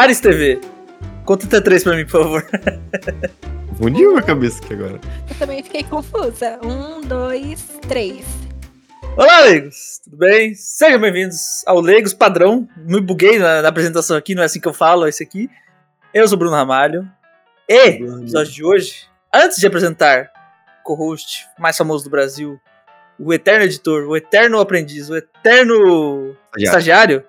Ares TV, conta até três pra mim, por favor. Fundiu a cabeça aqui agora. Eu também fiquei confusa. Um, dois, três. Olá, leigos! Tudo bem? Sejam bem-vindos ao Leigos Padrão. Me buguei na, na apresentação aqui, não é assim que eu falo, é esse aqui. Eu sou o Bruno Ramalho. E, no episódio de hoje, antes de apresentar o co-host mais famoso do Brasil, o eterno editor, o eterno aprendiz, o eterno estagiário,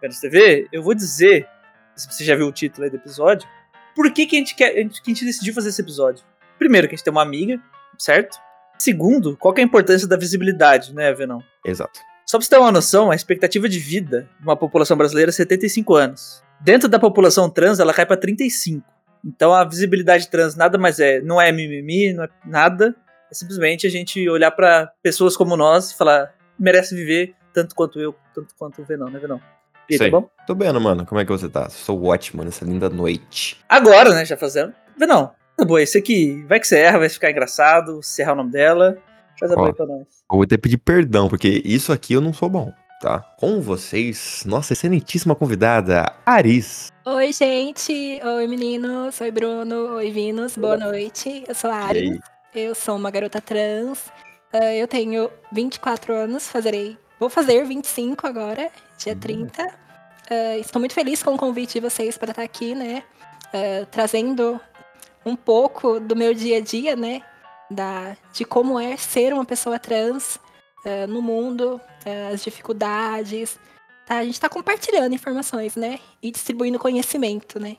Vênus TV, eu vou dizer, se você já viu o título aí do episódio, por que, que, a, gente quer, que a gente decidiu fazer esse episódio. Primeiro, que a gente tem uma amiga, certo? Segundo, qual é a importância da visibilidade, né, Venão? Exato. Só pra você ter uma noção, a expectativa de vida de uma população brasileira é 75 anos. Dentro da população trans, ela cai pra 35. Então a visibilidade trans nada mais é, não é mimimi, não é nada. É simplesmente a gente olhar para pessoas como nós e falar, merece viver tanto quanto eu, tanto quanto o Venão, né, Venão? E tá Sei. bom? Tô bem, mano. Como é que você tá? Sou ótimo nessa linda noite. Agora, né, já fazendo. Venão, tá bom, esse aqui, vai que você erra, vai ficar engraçado, se errar o nome dela. Faz a Ó. pra nós. Eu vou ter que pedir perdão, porque isso aqui eu não sou bom, tá? Com vocês, nossa excelentíssima convidada, Aris. Oi, gente. Oi, meninos. Oi, Bruno. Oi, Vinos. Boa noite. Eu sou a Ari. aí? Eu sou uma garota trans. Ah, eu tenho 24 anos. Fazerei. Vou fazer 25 agora, dia Hum. 30. Ah, estou muito feliz com o convite de vocês para estar aqui, né? Ah, trazendo um pouco do meu dia a dia, né? Da, de como é ser uma pessoa trans ah, no mundo, as dificuldades. Tá? A gente está compartilhando informações, né? E distribuindo conhecimento, né?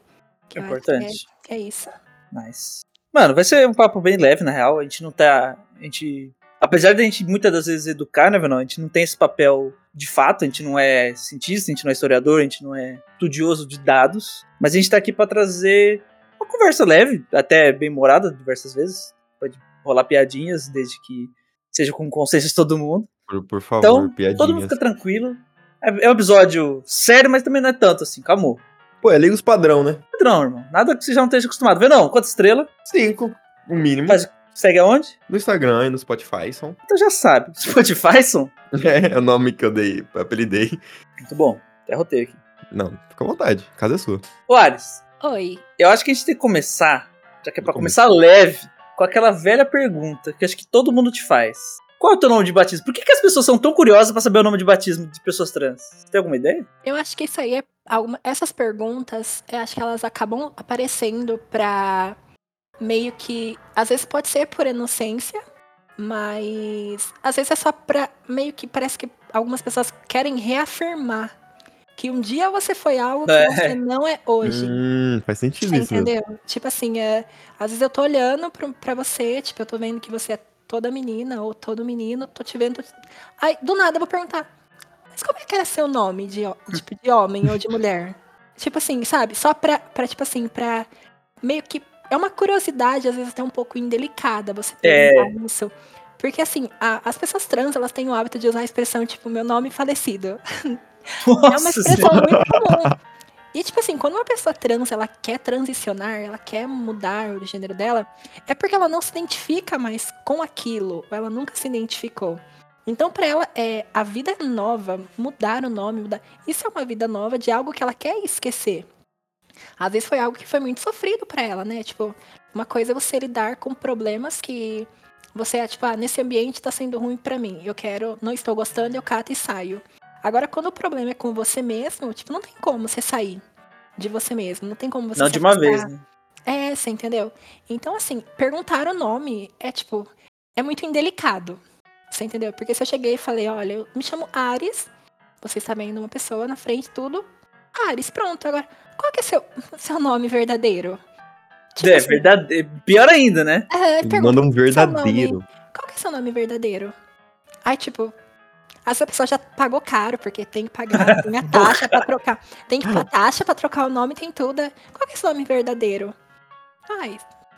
Que que Importante. É, é isso. Nice. Mano, vai ser um papo bem leve, na real. A gente não tá. A gente. Apesar de a gente muitas das vezes educar, né, Venão? A gente não tem esse papel de fato, a gente não é cientista, a gente não é historiador, a gente não é estudioso de dados. Mas a gente tá aqui pra trazer uma conversa leve, até bem morada diversas vezes. Pode rolar piadinhas, desde que seja com consenso de todo mundo. Por, por favor, Então, piadinhas. todo mundo fica tranquilo. É, é um episódio sério, mas também não é tanto assim, calma. Pô, é Legos padrão, né? Padrão, irmão. Nada que você já não esteja acostumado. Venão, quanta estrela? Cinco, o mínimo. Mas segue aonde? No Instagram e no Spotify são. Então já sabe. Spotify são. É, o nome que eu dei, apelidei. Muito bom. Até rotei aqui. Não, fica à vontade, a casa é sua. Ô, Ares, Oi. eu acho que a gente tem que começar, já que é pra começar leve, com aquela velha pergunta que acho que todo mundo te faz. Qual é o teu nome de batismo? Por que, que as pessoas são tão curiosas pra saber o nome de batismo de pessoas trans? Você tem alguma ideia? Eu acho que isso aí é. Alguma, essas perguntas, eu acho que elas acabam aparecendo pra meio que. Às vezes pode ser por inocência, mas às vezes é só pra. Meio que parece que algumas pessoas querem reafirmar que um dia você foi algo que É. você não é hoje. Hum, faz sentido Você isso. mesmo. entendeu? Tipo assim, é, às vezes eu tô olhando pra, pra você, tipo, eu tô vendo que você é toda menina ou todo menino, tô te vendo. Aí, do nada, eu vou perguntar. Mas como é que era seu nome de, tipo, de homem ou de mulher? Tipo assim, sabe? Só pra, pra, tipo assim, pra meio que. É uma curiosidade, às vezes até um pouco indelicada você É. perguntar isso. Porque assim, a- as pessoas trans, elas têm o hábito de usar a expressão, tipo, meu nome falecido. É uma Nossa expressão Senhora. muito comum. E, tipo assim, quando uma pessoa trans, ela quer transicionar, ela quer mudar o gênero dela, é porque ela não se identifica mais com aquilo, ou ela nunca se identificou. Então, pra ela, é a vida é nova, mudar o nome, mudar. Isso é uma vida nova de algo que ela quer esquecer. Às vezes foi algo que foi muito sofrido pra ela, né? Tipo, uma coisa é você lidar com problemas que você é, tipo, ah, nesse ambiente tá sendo ruim pra mim. Eu quero, não estou gostando, eu cato e saio. Agora, quando o problema é com você mesmo, tipo, não tem como você sair de você mesmo. Não tem como você Não de uma vez, né? É, você entendeu? Então, assim, perguntar o nome é, tipo, é muito indelicado. Você entendeu? Porque se eu cheguei e falei, olha, eu me chamo Ares, você está vendo uma pessoa na frente, tudo. Ares, pronto. Agora, qual que é seu, seu nome verdadeiro? Tipo é assim, verdade. Pior ainda, né? é, pergunta, Manda um é verdadeiro. Qual que é seu nome verdadeiro? Aí, tipo, essa pessoa já pagou caro, porque tem que pagar, tem a taxa pra trocar. Tem que pagar taxa pra trocar o nome, tem tudo. é. Qual que é seu nome verdadeiro? Ai,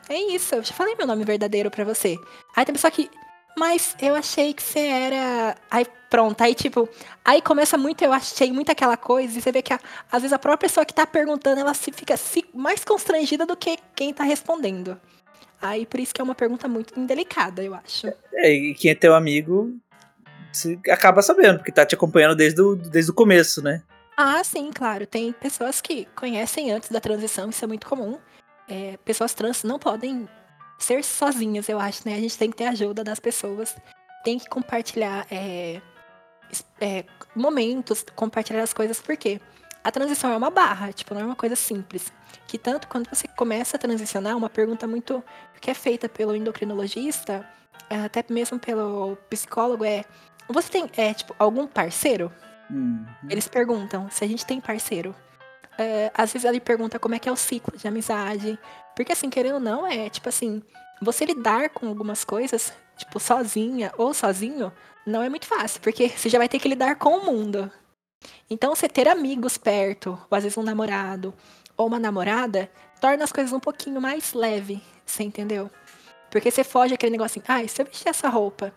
é isso, eu já falei meu nome verdadeiro pra você. Aí tem pessoa que. Mas eu achei que você era. Aí pronto, aí tipo. Aí começa muito, eu achei muito aquela coisa, e você vê que a- às vezes a própria pessoa que tá perguntando, ela se fica se- mais constrangida do que quem tá respondendo. Aí por isso que é uma pergunta muito indelicada, eu acho. É, e quem é teu amigo acaba sabendo, porque tá te acompanhando desde o, desde o começo, né? Ah, sim, claro. Tem pessoas que conhecem antes da transição, isso é muito comum. É, pessoas trans não podem ser sozinhas, eu acho, né? A gente tem que ter ajuda das pessoas, tem que compartilhar é, é, momentos, compartilhar as coisas, porque a transição é uma barra, tipo, não é uma coisa simples. Que tanto quando você começa a transicionar, uma pergunta muito que é feita pelo endocrinologista, é, até mesmo pelo psicólogo, é: você tem, é, tipo, algum parceiro? Uhum. Eles perguntam se a gente tem parceiro. É, às vezes ele pergunta como é que é o ciclo de amizade. Porque assim, querendo ou não, é tipo assim, você lidar com algumas coisas, tipo, sozinha ou sozinho, não é muito fácil, porque você já vai ter que lidar com o mundo. Então, você ter amigos perto, ou às vezes um namorado, ou uma namorada, torna as coisas um pouquinho mais leve, você entendeu? Porque você foge aquele negócio assim, ai, se eu vestir essa roupa,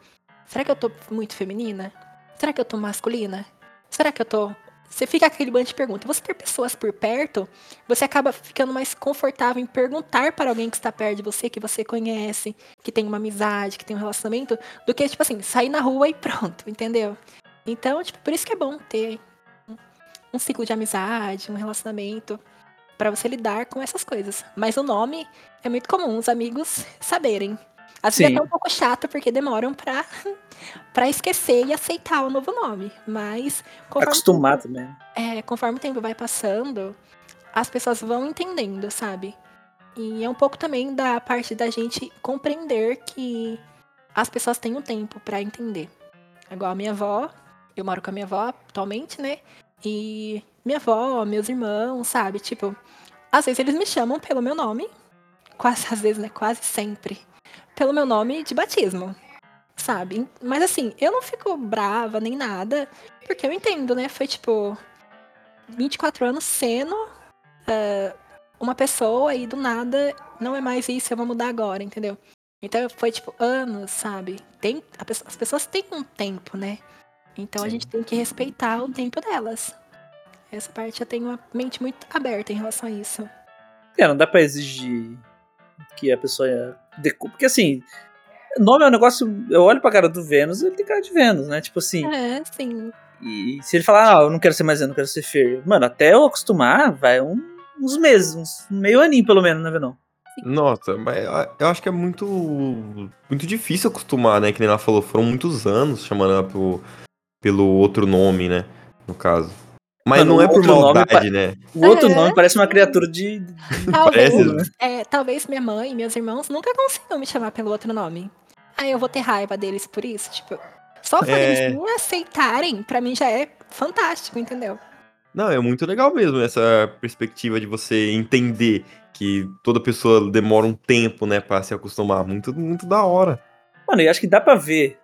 será que eu tô muito feminina? Será que eu tô masculina? Será que eu tô. Você fica aquele bando de perguntas. Você ter pessoas por perto, você acaba ficando mais confortável em perguntar para alguém que está perto de você, que você conhece, que tem uma amizade, que tem um relacionamento, do que, tipo assim, sair na rua e pronto, entendeu? Então, tipo, por isso que é bom ter um ciclo de amizade, um relacionamento, para você lidar com essas coisas. Mas o nome é muito comum os amigos saberem. Às vezes é até um pouco chato, porque demoram pra, pra esquecer e aceitar o novo nome. Mas conforme, Acostumar também. é, conforme o tempo vai passando, as pessoas vão entendendo, sabe? E é um pouco também da parte da gente compreender que as pessoas têm um tempo pra entender. Igual a minha avó, eu moro com a minha avó atualmente, né? E minha avó, meus irmãos, sabe? Tipo, às vezes eles me chamam pelo meu nome, quase às vezes, né? Quase sempre. Pelo meu nome de batismo, sabe? Mas assim, eu não fico brava nem nada, porque eu entendo, né? Foi tipo 24 anos sendo ah, uma pessoa e do nada não é mais isso, eu vou mudar agora, entendeu? Então foi tipo anos, sabe? Tem, a pessoa- as pessoas têm um tempo, né? Então a Sim. gente tem que respeitar o tempo delas. Essa parte eu tenho uma mente muito aberta em relação a isso. É, não dá pra exigir que a pessoa. decu- Porque assim, nome é um negócio. Eu olho pra cara do Vênus, ele tem cara de Vênus, né? Tipo assim. É, sim. E se ele falar, ah, eu não quero ser mais eu quero ser Fer. Mano, até eu acostumar, vai um- uns meses, uns meio aninho pelo menos, né, Venão? Nossa, mas eu- acho que é muito muito difícil acostumar, né? Que nem ela falou, foram muitos anos chamando ela pelo, pelo outro nome, né? No caso. Mas Mano, não é por maldade, né? O outro É. nome parece uma criatura de. Talvez, Parece, né? é, talvez minha mãe e meus irmãos nunca consigam me chamar pelo outro nome. Aí eu vou ter raiva deles por isso, tipo. Só por É. eles me aceitarem, pra mim já é fantástico, entendeu? Não, é muito legal mesmo essa perspectiva de você entender que toda pessoa demora um tempo, né, pra se acostumar. Muito, muito da hora. Mano, eu acho que dá pra ver.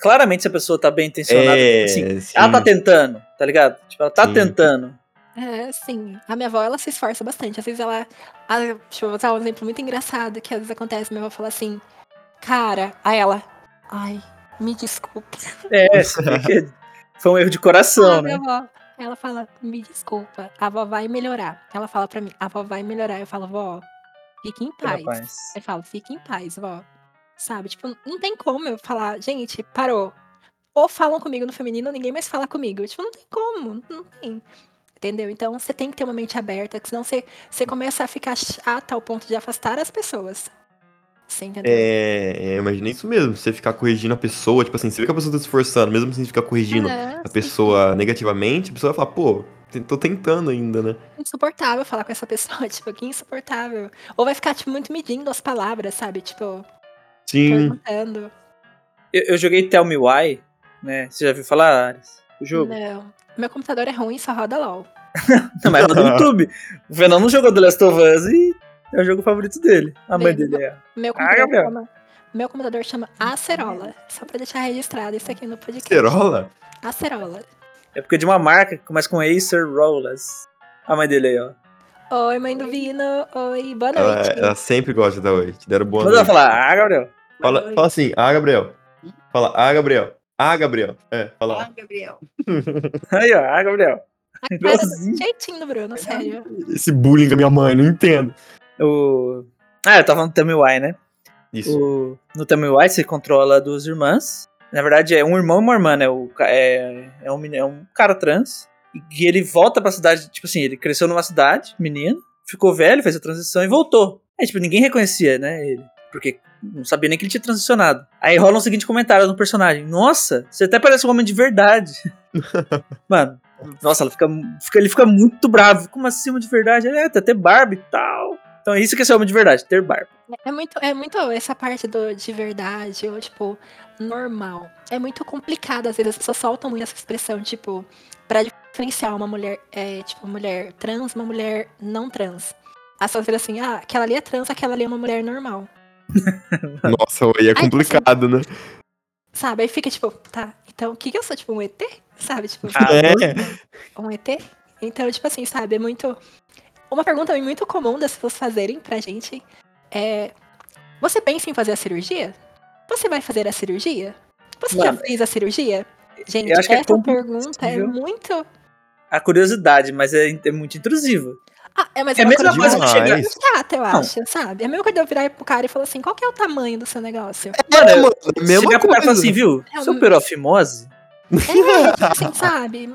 Claramente se a pessoa tá bem intencionada. É, assim, sim. ela tá tentando, tá ligado? Tipo, ela tá Sim. tentando. É, sim. A minha avó, ela se esforça bastante. Às vezes ela. ah, Deixa eu usar um exemplo muito engraçado que às vezes acontece. Minha avó fala assim, cara, aí ela. Ai, me desculpa. É, foi um erro de coração, Ah, né? minha avó. Ela fala, me desculpa, a avó vai melhorar. Ela fala pra mim, a avó vai melhorar. Eu falo, vó, fique em paz. Rapaz. Aí fala, fique em paz, vó. Sabe? Tipo, não tem como eu falar, gente, parou. Ou falam comigo no feminino, ou ninguém mais fala comigo. Tipo, não tem como, não tem. Entendeu? Então você tem que ter uma mente aberta, que senão você, você começa a ficar chata ao ponto de afastar as pessoas. Você entendeu? É, é, imagina isso mesmo, você ficar corrigindo a pessoa, tipo assim, você vê que a pessoa tá se esforçando, mesmo sem ficar corrigindo É, a sim. pessoa negativamente, a pessoa vai falar, pô, tô tentando ainda, né? insuportável falar com essa pessoa, tipo, que insuportável. Ou vai ficar, tipo, muito medindo as palavras, sabe? Tipo, Sim. perguntando. Eu, eu joguei Tell Me Why, né? Você já viu falar, Ares? O jogo? Não. Meu computador é ruim, só roda LOL. Não, mas roda no YouTube. O Venom não jogou The Last of Us e é o jogo favorito dele. A mãe dele é. Meu Ah, computador Gabriel. chama. Meu computador chama Acerola. Só pra deixar registrado isso aqui no podcast. Cerola? Acerola. É porque é de uma marca que começa com Acer Rollers. A mãe dele aí, ó. Oi, mãe do Vino. Oi, boa Ela, noite. ela sempre gosta da oi. Te deram boa ela noite. falar, ah, Gabriel. Fala, fala assim, ah, Gabriel. Fala, ah, Gabriel. Ah, Gabriel. É, fala. Gabriel. Aí, ó, ah, Gabriel. A cara do jeitinho do Bruno, sério. Esse bullying com a minha mãe, não entendo. O... Ah, eu tava Me Why, né? Isso. O... No Why você controla duas irmãs. Na verdade, é um irmão e uma irmã, né? O... É... É, um... é um cara trans. E que ele volta pra cidade, tipo assim, ele cresceu numa cidade, menino, ficou velho, fez a transição e voltou. Aí, tipo, ninguém reconhecia, né, ele. Porque não sabia nem que ele tinha transicionado. Aí rola um seguinte comentário no personagem: Nossa, você até parece um homem de verdade. Mano, nossa, ela fica, fica- ele fica muito bravo. Como assim, homem de verdade? Ele é, tem até barba e tal. Então é isso que é ser homem de verdade, ter barba. É muito, é muito essa parte do de verdade, ou tipo, normal. É muito complicado, às vezes as pessoas soltam muito essa expressão, tipo, pra diferenciar uma mulher, é, tipo, mulher trans, uma mulher não trans. As pessoas dizem assim, ah, aquela ali é trans, aquela ali é uma mulher normal. Nossa, aí é complicado, né? Sabe? Aí fica tipo, tá, então o que que eu sou? Tipo, um ET? Sabe? Tipo, Ah, É. um ET? Então, tipo assim, sabe? É muito. Uma pergunta muito comum das pessoas fazerem pra gente é: Você pensa em fazer a cirurgia? Você vai fazer a cirurgia? Você já fez a cirurgia? Gente, é essa pergunta é muito. A curiosidade, mas é, é muito intrusiva. Ah, é, mas É a uma mesma coisa que chegar. Chata, eu Não. acho, sabe? É a mesma coisa de eu virar pro cara e falar assim: qual que é o tamanho do seu negócio? Mano, É, mano, é a mesma chegar pro cara e falar assim, viu? É Você um- operou a fimose? É, tipo assim, sabe?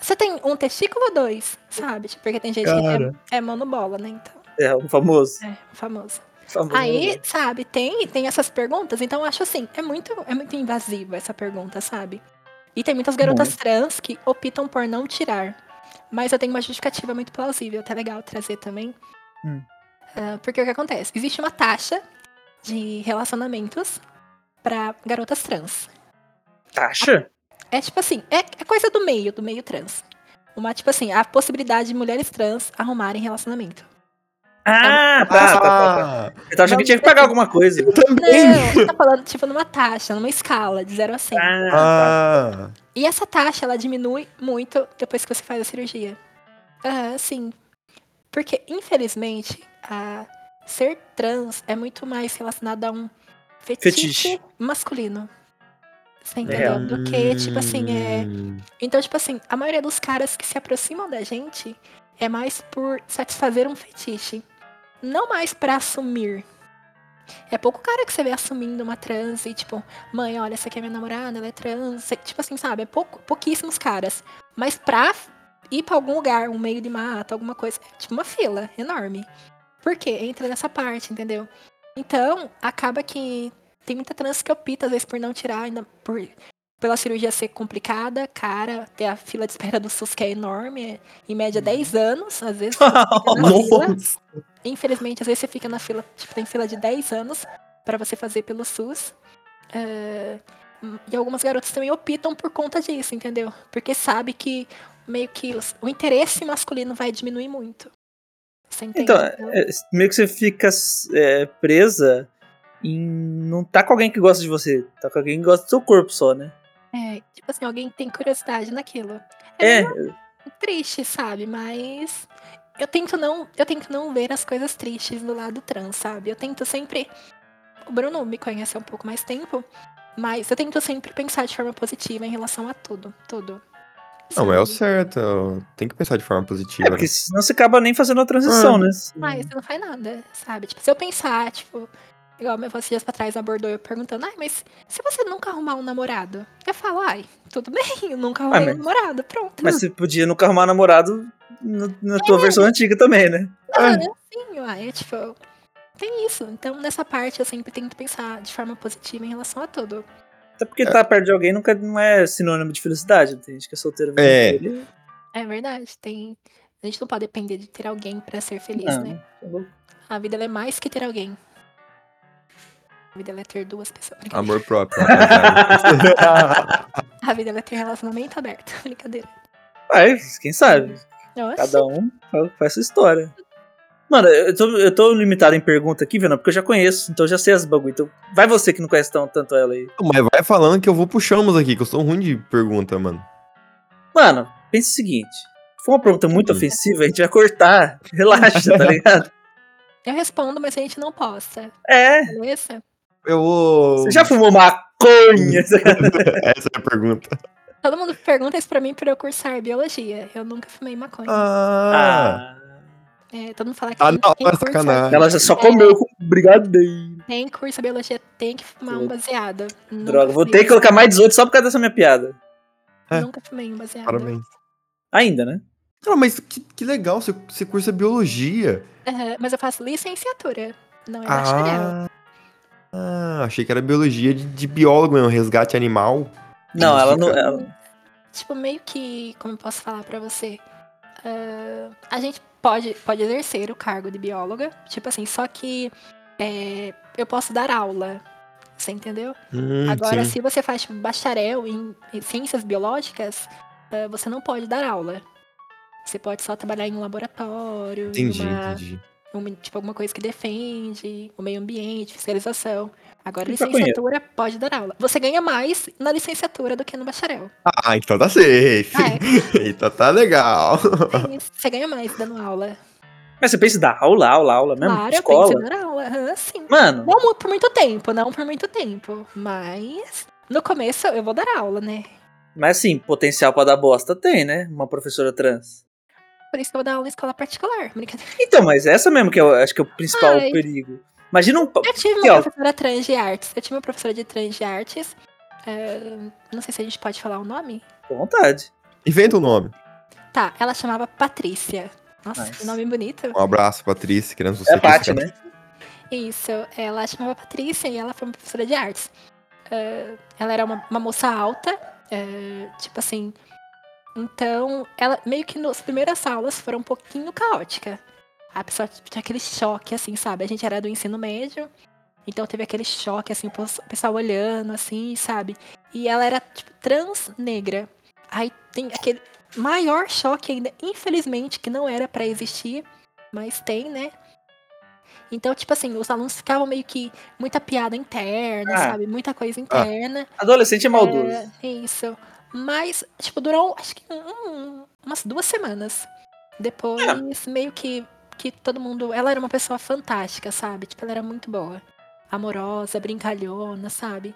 Você tem um testículo ou dois, sabe? Tipo, porque tem gente Cara. que é, é monobola, né? Então, É, o famoso. é famoso. famoso Aí, sabe, tem, tem essas perguntas, então eu acho assim, é muito, é muito invasiva essa pergunta, sabe? E tem muitas garotas trans que optam por não tirar. Mas eu tenho uma justificativa muito plausível, até legal trazer também. Hum. Ah, porque o que acontece? Existe uma taxa de relacionamentos para garotas trans. Taxa? É tipo assim, é, é coisa do meio, do meio trans. Uma, tipo assim, a possibilidade de mulheres trans arrumarem relacionamento. Ah, tá, tá, tá, tá. Ah, Eu tava achando que tinha que pagar alguma coisa. eu também. Não, tá falando, tipo, numa taxa, numa escala, de 0 a 100. Ah, tá. Ah, E essa taxa, ela diminui muito depois que você faz a cirurgia. Ah, sim. Porque, infelizmente, a ser trans é muito mais relacionado a um fetiche, Fetiche. masculino. Você entendeu? Real. Do que, tipo assim, é. hum, Então, tipo assim, a maioria dos caras que se aproximam da gente é mais por satisfazer um fetiche. Não mais pra assumir. É pouco cara que você vê assumindo uma trans e, tipo, mãe, olha, essa aqui é minha namorada, ela é trans. Tipo assim, sabe? É pouco, pouquíssimos caras. Mas pra ir pra algum lugar, um meio de mata, alguma coisa, é tipo uma fila enorme. Por quê? Entra nessa parte, entendeu? Então, acaba que tem muita trans que opta, às vezes, por não tirar, ainda por pela cirurgia ser complicada, cara, ter a fila de espera do SUS que é enorme, é, em média 10 anos, às vezes. Infelizmente, às vezes você fica na fila, tipo, tem fila de 10 anos pra você fazer pelo SUS. É, E algumas garotas também optam por conta disso, entendeu? Porque sabe que meio que o interesse masculino vai diminuir muito. Você entende? Então, é, meio que você fica é, presa em não tá com alguém que gosta de você, tá com alguém que gosta do seu corpo só, né? É, tipo assim, alguém tem curiosidade naquilo. É, meio triste, sabe? Mas eu tento não, eu tento não ver as coisas tristes do lado trans, sabe? Eu tento sempre o Bruno me conhece há um pouco mais tempo, mas eu tento sempre pensar de forma positiva em relação a tudo, tudo. Não, é o certo. Tem que pensar de forma é positiva. porque né? senão você acaba nem fazendo a transição, Ah. né? Mas você não faz nada, sabe? Tipo, se eu pensar, tipo, igual meu esses dias pra trás abordou eu perguntando, ai, mas se você nunca arrumar um namorado? Eu falo, ai, tudo bem, eu nunca arrumei mas- um namorado, pronto. Mas você podia nunca arrumar namorado no- na tua É. versão antiga também, né? Ah, é assim, uai, é tipo. Tem isso. Então, nessa parte, eu sempre tento pensar de forma positiva em relação a tudo. Até porque tá perto de alguém nunca não é sinônimo de felicidade. Tem gente que é solteiro. É. É verdade. Tem. A gente não pode depender de ter alguém pra ser feliz, não, né? tá. A vida ela é mais que ter alguém. A vida é ter duas pessoas. Amor próprio. rapaziada. A vida é ter relacionamento aberto. Brincadeira. Mas, quem sabe? Nossa. Cada um faz sua história. Mano, eu tô, eu tô limitado em pergunta aqui, Vena, porque eu já conheço, então eu já sei as bagulho. Então, vai você que não conhece tão, tanto ela aí. Mas vai falando que eu vou puxamos aqui, que eu sou ruim de pergunta, mano. Mano, pense o seguinte: se for uma pergunta muito ofensiva, a gente vai cortar. Relaxa, tá ligado? Eu respondo, mas a gente não posta. É. Beleza? Eu vou. Você já fumou maconha? Essa é a pergunta. Todo mundo pergunta isso pra mim por eu cursar biologia. Eu nunca fumei maconha. Ah. ah. É, todo mundo fala que Ah, não, quem é cursa- sacanagem. Ela já só comeu com brigadeiro. Quem cursa biologia tem que fumar um baseado. Nunca Droga, vou ter que colocar mais 18 só por causa dessa minha piada. É. Nunca fumei um baseado. Parabéns. Ainda, né? Ah, mas que, que legal, você, você cursa biologia. Aham, mas eu faço licenciatura, não é bacharel. Ah, achei que era biologia de, de biólogo mesmo, resgate animal. Não, ela não. Ela- Tipo, meio que, como eu posso falar pra você? Ah, a gente pode, pode exercer o cargo de bióloga, tipo assim, só que é, eu posso dar aula, você entendeu? Hum, Agora, sim. se você faz tipo, bacharel em, em ciências biológicas, ah, você não pode dar aula. Você pode só trabalhar em um laboratório, em Entendi, uma, entendi. Uma- tipo, alguma coisa que defende o meio ambiente, fiscalização. Agora, Maconheiro. licenciatura pode dar aula. Você ganha mais na licenciatura do que no bacharel. Ah, então tá safe. Ah, é. então tá legal. É Você ganha mais dando aula. Mas você pensa em dar aula, aula, aula mesmo? claro, eu Escola. penso em dar aula. aham, sim. Mano, Não por muito tempo, não por muito tempo. Mas no começo eu vou dar aula, né? mas assim, potencial pra dar bosta tem, né? Uma professora trans. Por isso que eu vou dar aula em escola particular. Brincadeira. Então, mas essa mesmo que eu acho que é o principal Ai. perigo. Imagina um. Eu tive uma professora trans de artes. Eu tive uma professora de trans de artes. é, não sei se a gente pode falar o nome. Com vontade. Inventa o nome. Tá, ela chamava Patrícia. Nossa, Nice. que nome bonito. Um abraço, Patrícia. Queremos você É a aqui, Paty, né? Isso, ela chamava Patrícia e ela foi uma professora de artes. Eh, ela era uma, uma moça alta, eh, tipo assim. Então, ela meio que nas primeiras aulas foram um pouquinho caótica. A pessoa tinha aquele choque, assim, sabe? A gente era do ensino médio, então teve aquele choque, assim, o pessoal olhando, assim, sabe? E ela era, tipo, trans negra. Aí tem aquele maior choque ainda, infelizmente, que não era pra existir, mas tem, né? Então, tipo assim, os alunos ficavam meio que muita piada interna, Ah. sabe? Muita coisa interna. Adolescente é maldoso. É, isso. Mas, tipo, durou acho que um- umas duas semanas. Depois, meio que, que todo mundo. Ela era uma pessoa fantástica, sabe? Tipo, ela era muito boa. Amorosa, brincalhona, sabe?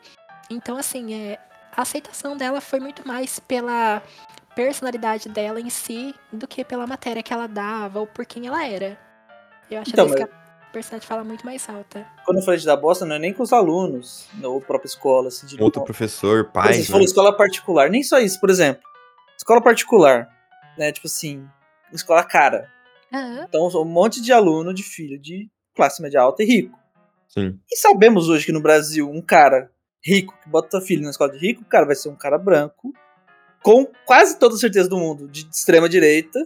Então, assim, é, a aceitação dela foi muito mais pela personalidade dela em si do que pela matéria que ela dava ou por quem ela era. Eu acho Então, que personalidade fala muito mais alta. Quando eu falei de dar bosta, não é nem com os alunos, ou própria escola, assim, de Outro professor, pai. você falou escola particular, nem só isso, por exemplo. Escola particular, né? Tipo assim, escola cara. Aham. Então, um monte de aluno de filho de classe média alta e rico. Sim. E sabemos hoje que no Brasil, um cara rico que bota filho na escola de rico, o cara vai ser um cara branco, com quase toda a certeza do mundo, de extrema direita,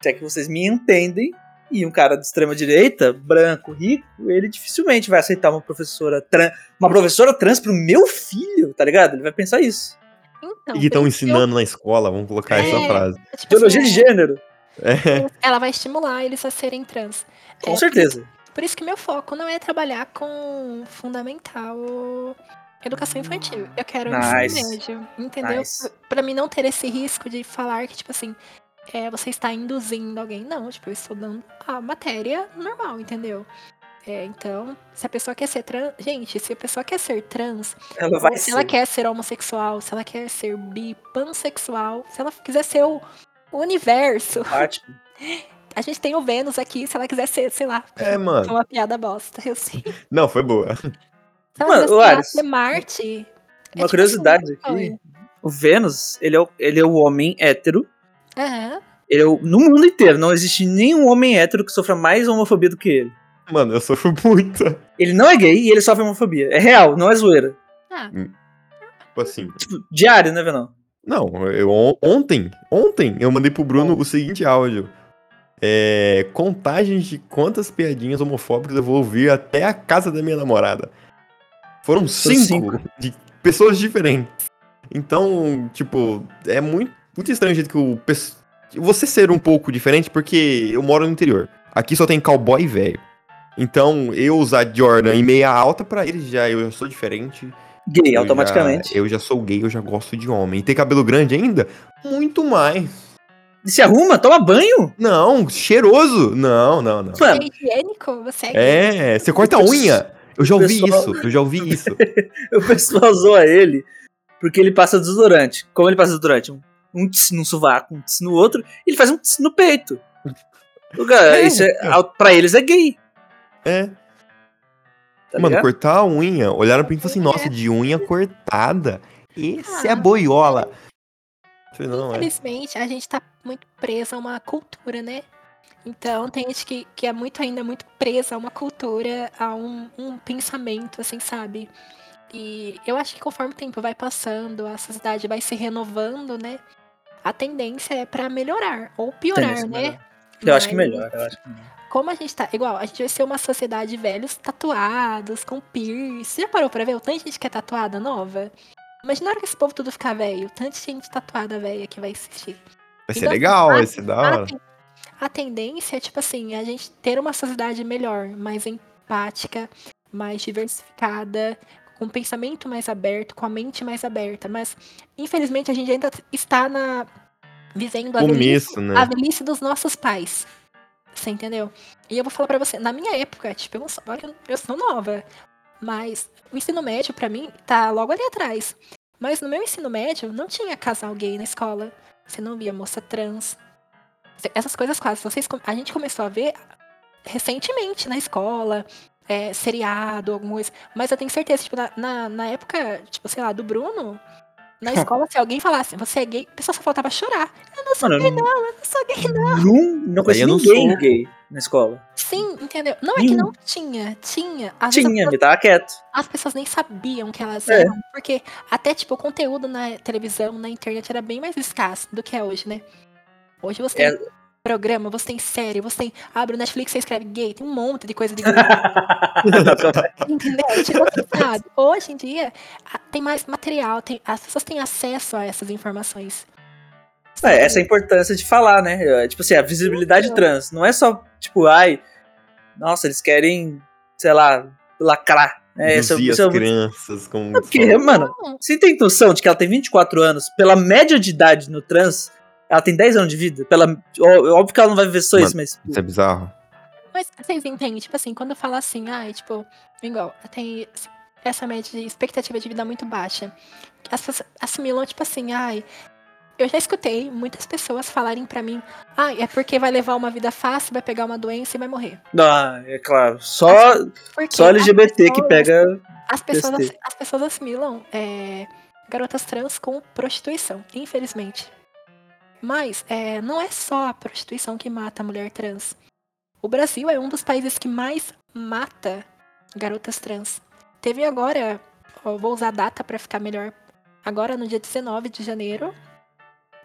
se é que vocês me entendem. E um cara de extrema direita, branco, rico, ele dificilmente vai aceitar uma professora trans, uma professora trans pro meu filho, tá ligado? Ele vai pensar isso. Então, E que estão por que eu- ensinando na escola, vamos colocar essa É. frase. tipo assim, Ideologia de gênero, É. ela vai estimular eles a serem trans. com É, certeza. Por isso que meu foco não é trabalhar com fundamental educação infantil. Eu quero Nice. ensino médio, entendeu? Nice. Pra mim não ter esse risco de falar que, tipo assim, é, você está induzindo alguém. Não, tipo, eu estou dando a matéria normal, entendeu? É, então, se a pessoa quer ser trans. Gente, se a pessoa quer ser trans, Ela se ser. ela quer ser homossexual, se ela quer ser bi, pansexual, se ela quiser ser o universo, simpático. a gente tem o Vênus aqui, se ela quiser ser, sei lá, É, é mano. uma piada bosta, eu sei. Não, foi boa. Se ela Mano, quiser, ser Marte. é Uma tipo curiosidade assim, aqui. O Vênus, ele é o, ele é o homem hétero. Aham. Ele é o, no mundo inteiro, não existe nenhum homem hétero que sofra mais homofobia do que ele. Mano, eu sofro muito. Ele não é gay e ele sofre homofobia. É real, não é zoeira. Ah, Tipo assim. Tipo, diário, né, Venão? Não, eu, on- ontem, ontem, eu mandei pro Bruno o seguinte áudio. É, contagens de quantas piadinhas homofóbicas eu vou ouvir até a casa da minha namorada. Foram cinco, cinco. de pessoas diferentes. Então, tipo, é muito, muito estranho o jeito que o. Você ser um pouco diferente, porque eu moro no interior. Aqui só tem cowboy velho. Então, eu usar Jordan em meia alta, pra eles já eu já sou diferente. Gay, Eu automaticamente. já- eu já sou gay, eu já gosto de homem. E ter cabelo grande ainda? Muito mais. E se arruma, toma banho. Não, cheiroso. Não, não, não. Mano, é higiênico? Você é? É, você corta a unha. Eu já ouvi pessoal- isso, eu já ouvi isso. o pessoal zoa ele porque ele passa desodorante. Como ele passa desodorante? Um, um tss num sovaco, um tss no outro, e ele faz um tss no peito. O cara, É. isso é, pra eles é gay. É. Tá Mano, ligado? cortar a unha, olharam pra mim e falaram assim, nossa, de unha cortada. Esse é Ah. boiola. Se não, é. Infelizmente, a gente tá muito presa a uma cultura, né? Então, tem gente que, que é muito ainda muito presa a uma cultura, a um, um pensamento, assim, sabe? E eu acho que conforme o tempo vai passando, a sociedade vai se renovando, né? A tendência é pra melhorar, ou piorar, Tendência né? Eu acho que Mas- melhor, eu acho que melhor. Como a gente tá. Igual, a gente vai ser uma sociedade de velhos tatuados, com piercing. Você já parou pra ver o tanto de gente que é tatuada nova? Imagina a hora que esse povo tudo ficar velho. Tanto de gente tatuada velha que vai assistir. Vai ser Então, legal, a- vai ser da hora. a tendência é, tipo assim, a gente ter uma sociedade melhor, mais empática, mais diversificada, com um pensamento mais aberto, com a mente mais aberta. Mas, infelizmente, a gente ainda está na. vivendo a velhice Começo, né? a velhice dos nossos pais. Você entendeu? E eu vou falar pra você, na minha época, tipo, eu, não sou, eu sou nova, mas o ensino médio, pra mim, tá logo ali atrás. Mas no meu ensino médio, não tinha casal gay na escola. Você não via moça trans. Essas coisas quase. Vocês, a gente começou a ver recentemente na escola, é, seriado, alguma coisa. Mas eu tenho certeza, tipo, na, na, na época, tipo, sei lá, do Bruno, na escola, se alguém falasse, você é gay, a pessoa só faltava chorar. Eu não sou Mano, gay, não, eu não sou gay, não. não, não conheci eu não ninguém sou. gay na escola. Sim, entendeu? Não é que não tinha, tinha. Às Tinha, me tava quieto. as pessoas nem sabiam que elas É. eram, porque até, tipo, o conteúdo na televisão, na internet era bem mais escasso do que é hoje, né? Hoje você É. tem programa, você tem série, você tem. Abre o Netflix, você escreve gay, tem um monte de coisa de gay. Entendeu? Tipo, assim, sabe? Hoje em dia tem mais material, tem, as pessoas têm acesso a essas informações. É, essa é a importância de falar, né? É, Tipo assim, a visibilidade Isso. trans. Não é só, tipo, ai, nossa, eles querem, sei lá, lacrar. É, Induzir isso é as muito- crianças com. É porque, mano, Não, você tem noção de que ela tem 24 anos, pela média de idade no trans, ela tem 10 anos de vida. Pela, ó- óbvio que ela não vai viver só isso, mas. Isso é bizarro. Mas vocês entendem, tipo assim, quando eu falo assim, ai, tipo, igual, tem essa média de expectativa de vida muito baixa. As pessoas assimilam, tipo assim, ai. Eu já escutei muitas pessoas falarem pra mim, ai, é porque vai levar uma vida fácil, vai pegar uma doença e vai morrer. Ah, é claro. Só, Porque só LGBT as que pessoas- pega. As pessoas, as pessoas assimilam é, garotas trans com prostituição, infelizmente. Mas é, não é só a prostituição que mata a mulher trans. O Brasil é um dos países que mais mata garotas trans. Teve agora, vou usar a data pra ficar melhor. Agora, no dia 19 de janeiro,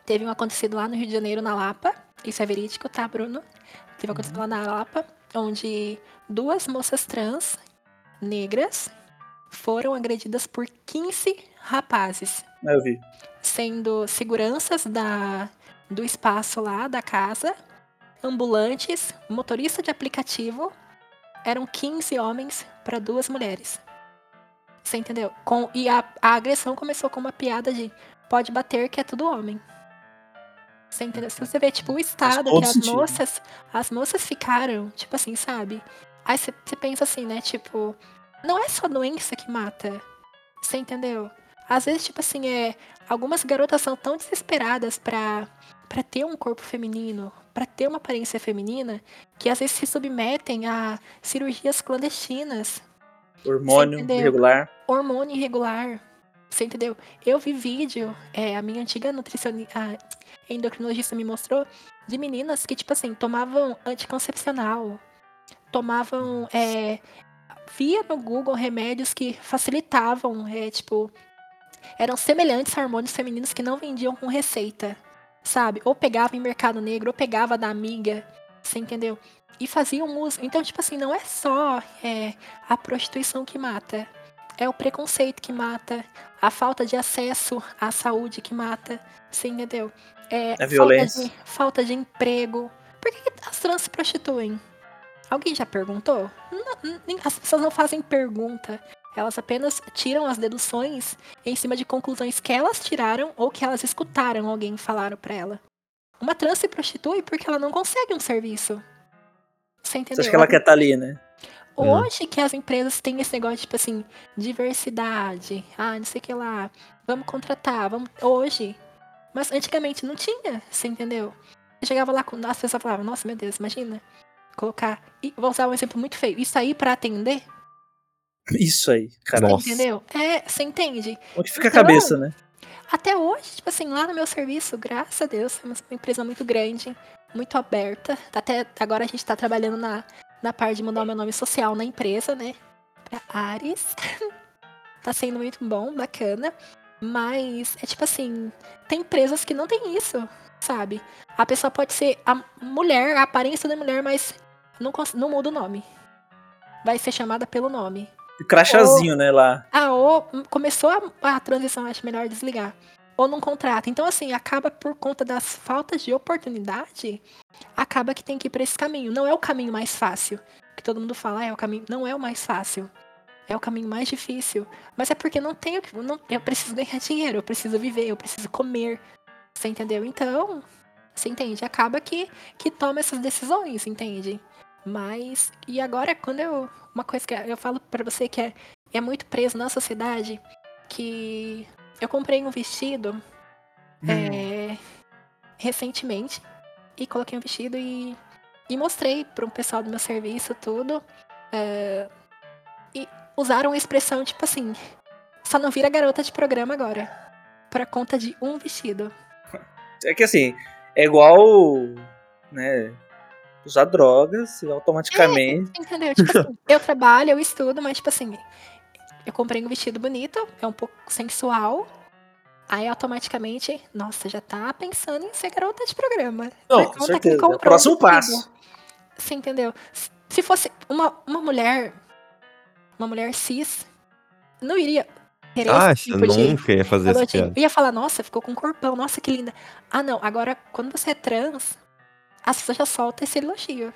teve um acontecido lá no Rio de Janeiro, na Lapa. Isso é verídico, tá, Bruno? Teve um acontecido lá na Lapa, onde duas moças trans negras foram agredidas por 15 rapazes, Eu vi. sendo seguranças da, do espaço lá da casa, ambulantes, motorista de aplicativo. Eram 15 homens para duas mulheres. Você entendeu? Com, e a, a agressão começou com uma piada de pode bater que é tudo homem. Você entendeu? Se você vê, tipo, o estado que as sentido. moças. As moças ficaram, tipo assim, sabe? Aí você pensa assim, né? Tipo, não é só doença que mata. Você entendeu? Às vezes, tipo assim, é. Algumas garotas são tão desesperadas pra, pra ter um corpo feminino, pra ter uma aparência feminina, que às vezes se submetem a cirurgias clandestinas, Hormônio irregular. hormônio irregular. Você entendeu? Eu vi vídeo, é, a minha antiga nutricionista, a endocrinologista me mostrou, de meninas que, tipo assim, tomavam anticoncepcional, tomavam, é, via no Google remédios que facilitavam, é, tipo, eram semelhantes a hormônios femininos que não vendiam com receita, sabe? Ou pegava em mercado negro, ou pegava da amiga, você entendeu? E faziam uso. Então, tipo assim, não é só é, a prostituição que mata. É o preconceito que mata, a falta de acesso à saúde que mata, você entendeu? É, A falta violência. de- Falta de, emprego. Por que, que as trans se prostituem? Alguém já perguntou? Não, as pessoas não fazem pergunta. Elas apenas tiram as deduções em cima de conclusões que elas tiraram ou que elas escutaram alguém falaram pra ela. Uma trans se prostitui porque ela não consegue um serviço. Você entendeu? Você acha que ela quer estar ali, né? Hoje que as empresas têm esse negócio, tipo assim, diversidade, ah, não sei o que lá, vamos contratar, vamos. Hoje. Mas antigamente não tinha, você entendeu? Eu chegava lá com. As pessoas falavam, nossa, meu Deus, imagina. Colocar. E vou usar um exemplo muito feio. Isso aí pra atender, Isso aí, cara. Nossa. entendeu? É, você entende? Onde fica a Então- cabeça, né? Até hoje, tipo assim, lá no meu serviço, graças a Deus, é uma empresa muito grande, muito aberta. Até agora a gente tá trabalhando na, na parte de mudar o meu nome social na empresa, né? Pra Ares. tá sendo muito bom, bacana. Mas é tipo assim, tem empresas que não tem isso, sabe? A pessoa pode ser a mulher, a aparência da mulher, mas não, não muda o nome. Vai ser chamada pelo nome. Crachazinho, ou, né, lá. Ah, ou começou a, a transição, acho melhor desligar. Ou não contrata. Então, assim, acaba por conta das faltas de oportunidade, acaba que tem que ir pra esse caminho. Não é o caminho mais fácil. Que todo mundo fala, ah, é o caminho. Não é o mais fácil. É o caminho mais difícil. Mas é porque não tenho. Não, eu preciso ganhar dinheiro, eu preciso viver, eu preciso comer. Você entendeu? Então, você entende? Acaba que, que toma essas decisões, entende? Mas. E agora, quando eu. Uma coisa que eu falo para você que é, é muito preso na sociedade, que eu comprei um vestido hum. é, recentemente e coloquei um vestido e, e mostrei para um pessoal do meu serviço tudo. É, e usaram a expressão tipo assim: só não vira garota de programa agora. Pra conta de um vestido. É que assim, é igual. né? Usar drogas automaticamente. É, entendeu? Tipo assim, eu trabalho, eu estudo, mas tipo assim, eu comprei um vestido bonito, é um pouco sensual. Aí automaticamente, nossa, já tá pensando em ser garota de programa. Não, com certeza. É o próximo passo. Você entendeu? Se fosse uma, uma mulher, uma mulher cis, não iria querer ah, esse tipo nunca ia fazer essa piada. Ia falar, nossa, ficou com um corpão, nossa, que linda. Ah, não, agora, quando você é trans, as pessoas já soltam esse elogio.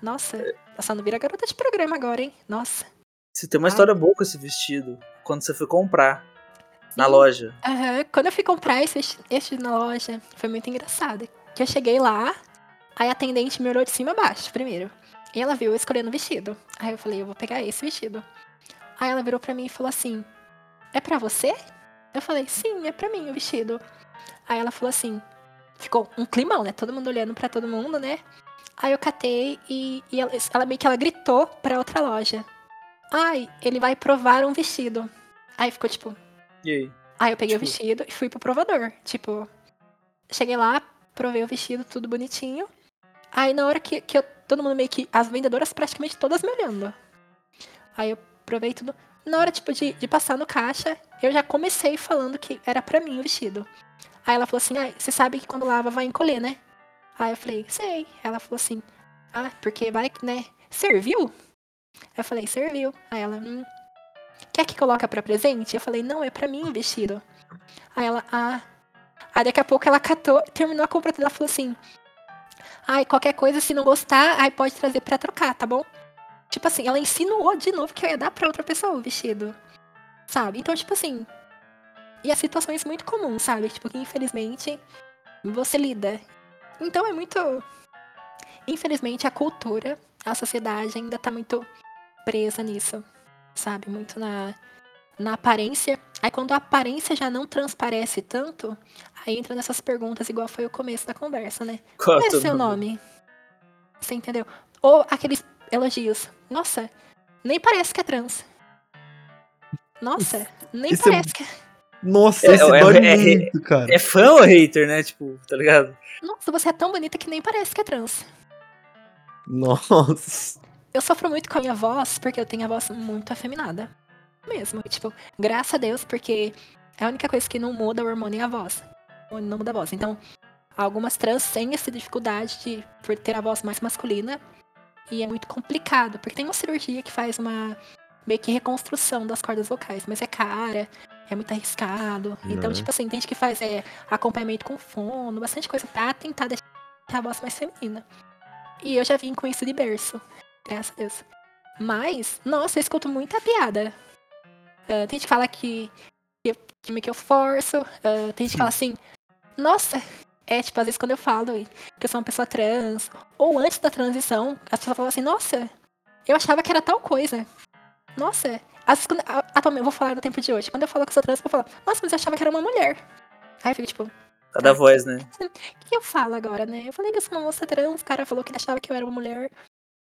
Nossa, essa não vira garota de programa agora, hein? Nossa. Você tem uma história boa com esse vestido. Quando você foi comprar Sim. na loja. Uhum. Quando eu fui comprar esse vestido na loja, foi muito engraçado. Que eu cheguei lá, aí a atendente me olhou de cima a baixo, primeiro. E ela viu eu escolhendo o vestido. Aí eu falei, eu vou pegar esse vestido. Aí ela virou pra mim e falou assim: É pra você? Eu falei, sim, é pra mim o vestido. Aí ela falou assim: ficou um climão, né? Todo mundo olhando para todo mundo, né? Aí eu catei e, e ela, ela, meio que ela gritou pra outra loja. Ai, ele vai provar um vestido. Aí ficou tipo. E aí? Aí eu peguei tipo... o vestido e fui pro provador. Tipo, cheguei lá, provei o vestido, tudo bonitinho. Aí na hora que, que eu, todo mundo meio que. As vendedoras praticamente todas me olhando. Aí eu provei tudo. Na hora, tipo, de, de passar no caixa, eu já comecei falando que era pra mim o vestido. Aí ela falou assim: ah, você sabe que quando lava vai encolher, né? Aí eu falei: sei. Ela falou assim: ah, porque vai, né? Serviu? Eu falei: serviu. Aí ela: hum, quer que coloca pra presente? Eu falei: não, é pra mim o vestido. Aí ela: ah. Aí daqui a pouco ela catou, terminou a compra dela falou assim: ai, qualquer coisa, se não gostar, aí pode trazer pra trocar, tá bom? Tipo assim, ela insinuou de novo que eu ia dar pra outra pessoa o vestido. Sabe? Então, tipo assim, e as situações muito comuns, sabe? Tipo, que infelizmente você lida. Então é muito. Infelizmente a cultura, a sociedade ainda tá muito presa nisso, sabe? Muito na, na aparência. Aí quando a aparência já não transparece tanto, aí entra nessas perguntas, igual foi o começo da conversa, né? Qual é seu nome? Você entendeu? Ou aqueles elogios. Nossa, nem parece que é trans. Nossa, nem Isso é parece é... que é. Nossa, é, esse é, dói é, muito, cara. É fã ou hater, né? Tipo, tá ligado? Nossa, você é tão bonita que nem parece que é trans. Nossa. Eu sofro muito com a minha voz, porque eu tenho a voz muito afeminada. Mesmo. Tipo, graças a Deus, porque é a única coisa que não muda o hormônio é a voz. Não muda a voz. Então, algumas trans têm essa dificuldade de por ter a voz mais masculina. E é muito complicado, porque tem uma cirurgia que faz uma meio que reconstrução das cordas vocais, mas é cara, é muito arriscado. Então. Então, tipo assim, tem gente que faz é, acompanhamento com fono, bastante coisa pra tentar deixar a voz mais feminina. E eu já vim com isso de berço, graças a Deus. Mas, nossa, eu escuto muita piada. Uh, tem gente que fala que, que, que, que eu forço, uh, tem gente que fala assim, nossa, é tipo, às vezes quando eu falo que eu sou uma pessoa trans, ou antes da transição, as pessoas falam assim, nossa, eu achava que era tal coisa. Nossa, as, atualmente, eu vou falar no tempo de hoje. Quando eu falo que eu sou trans, eu falo, nossa, mas eu achava que era uma mulher. Aí eu fico tipo. Cada voz, né? O que eu falo agora, né? Eu falei que eu sou uma moça trans, o cara falou que achava que eu era uma mulher,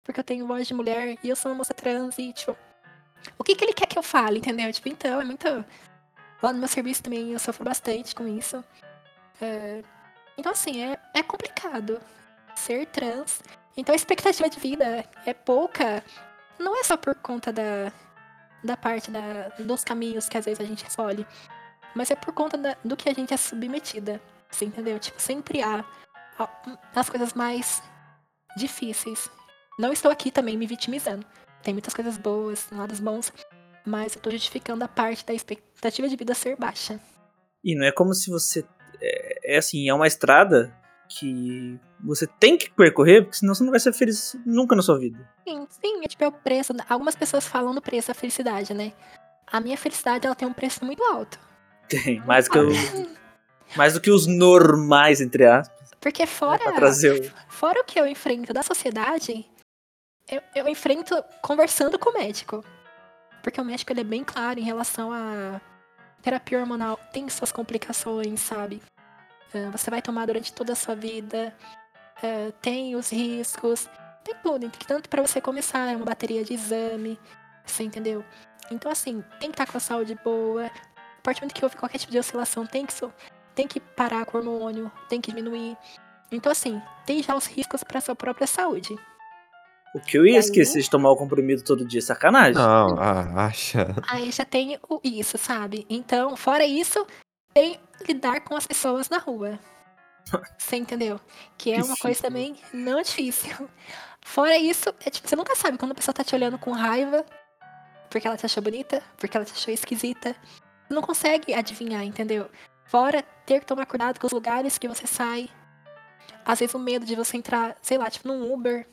porque eu tenho voz de mulher, e eu sou uma moça trans, e tipo. O que, que ele quer que eu fale, entendeu? Tipo, então, é muito. Lá no meu serviço também eu sofro bastante com isso. É, Então, assim, é, é complicado ser trans. Então, a expectativa de vida é pouca. Não é só por conta da, da parte da, dos caminhos que às vezes a gente escolhe, mas é por conta da- do que a gente é submetida. Você entendeu? Tipo, sempre há as coisas mais difíceis. Não estou aqui também me vitimizando. Tem muitas coisas boas, lados bons, mas eu tô justificando a parte da expectativa de vida ser baixa. E não é como se você. É, assim, é uma estrada que você tem que percorrer, porque senão você não vai ser feliz nunca na sua vida. Sim, sim, é tipo é o preço. Algumas pessoas falam do preço da felicidade, né? A minha felicidade ela tem um preço muito alto. Tem, mais do que, o- mais do que os normais, entre aspas. Porque fora, Pra trazer o. fora o que eu enfrento da sociedade, eu, eu enfrento conversando com o médico. Porque o médico ele é bem claro em relação a terapia hormonal tem suas complicações, sabe? Ah, Você vai tomar durante toda a sua vida, ah, tem os riscos, tem tudo. Tanto pra você começar, é uma bateria de exame, você entendeu? Então, assim, tem que estar com a saúde boa. A partir do momento que houve qualquer tipo de oscilação, tem que, tem que parar com o hormônio, tem que diminuir. Então, assim, tem já os riscos pra sua própria saúde. O que eu ia esquecer de tomar o comprimido todo dia, sacanagem. Não, ah, acha. Aí já tem o isso, sabe? Então, fora isso, tem lidar com as pessoas na rua. Você entendeu? Que é uma Difícil. coisa também não difícil. Fora isso, é tipo, você nunca sabe quando a pessoa tá te olhando com raiva, porque ela te achou bonita, porque ela te achou esquisita. Você não consegue adivinhar, entendeu? Fora ter que tomar cuidado com os lugares que você sai. Às vezes o medo de você entrar, sei lá, tipo, num Uber,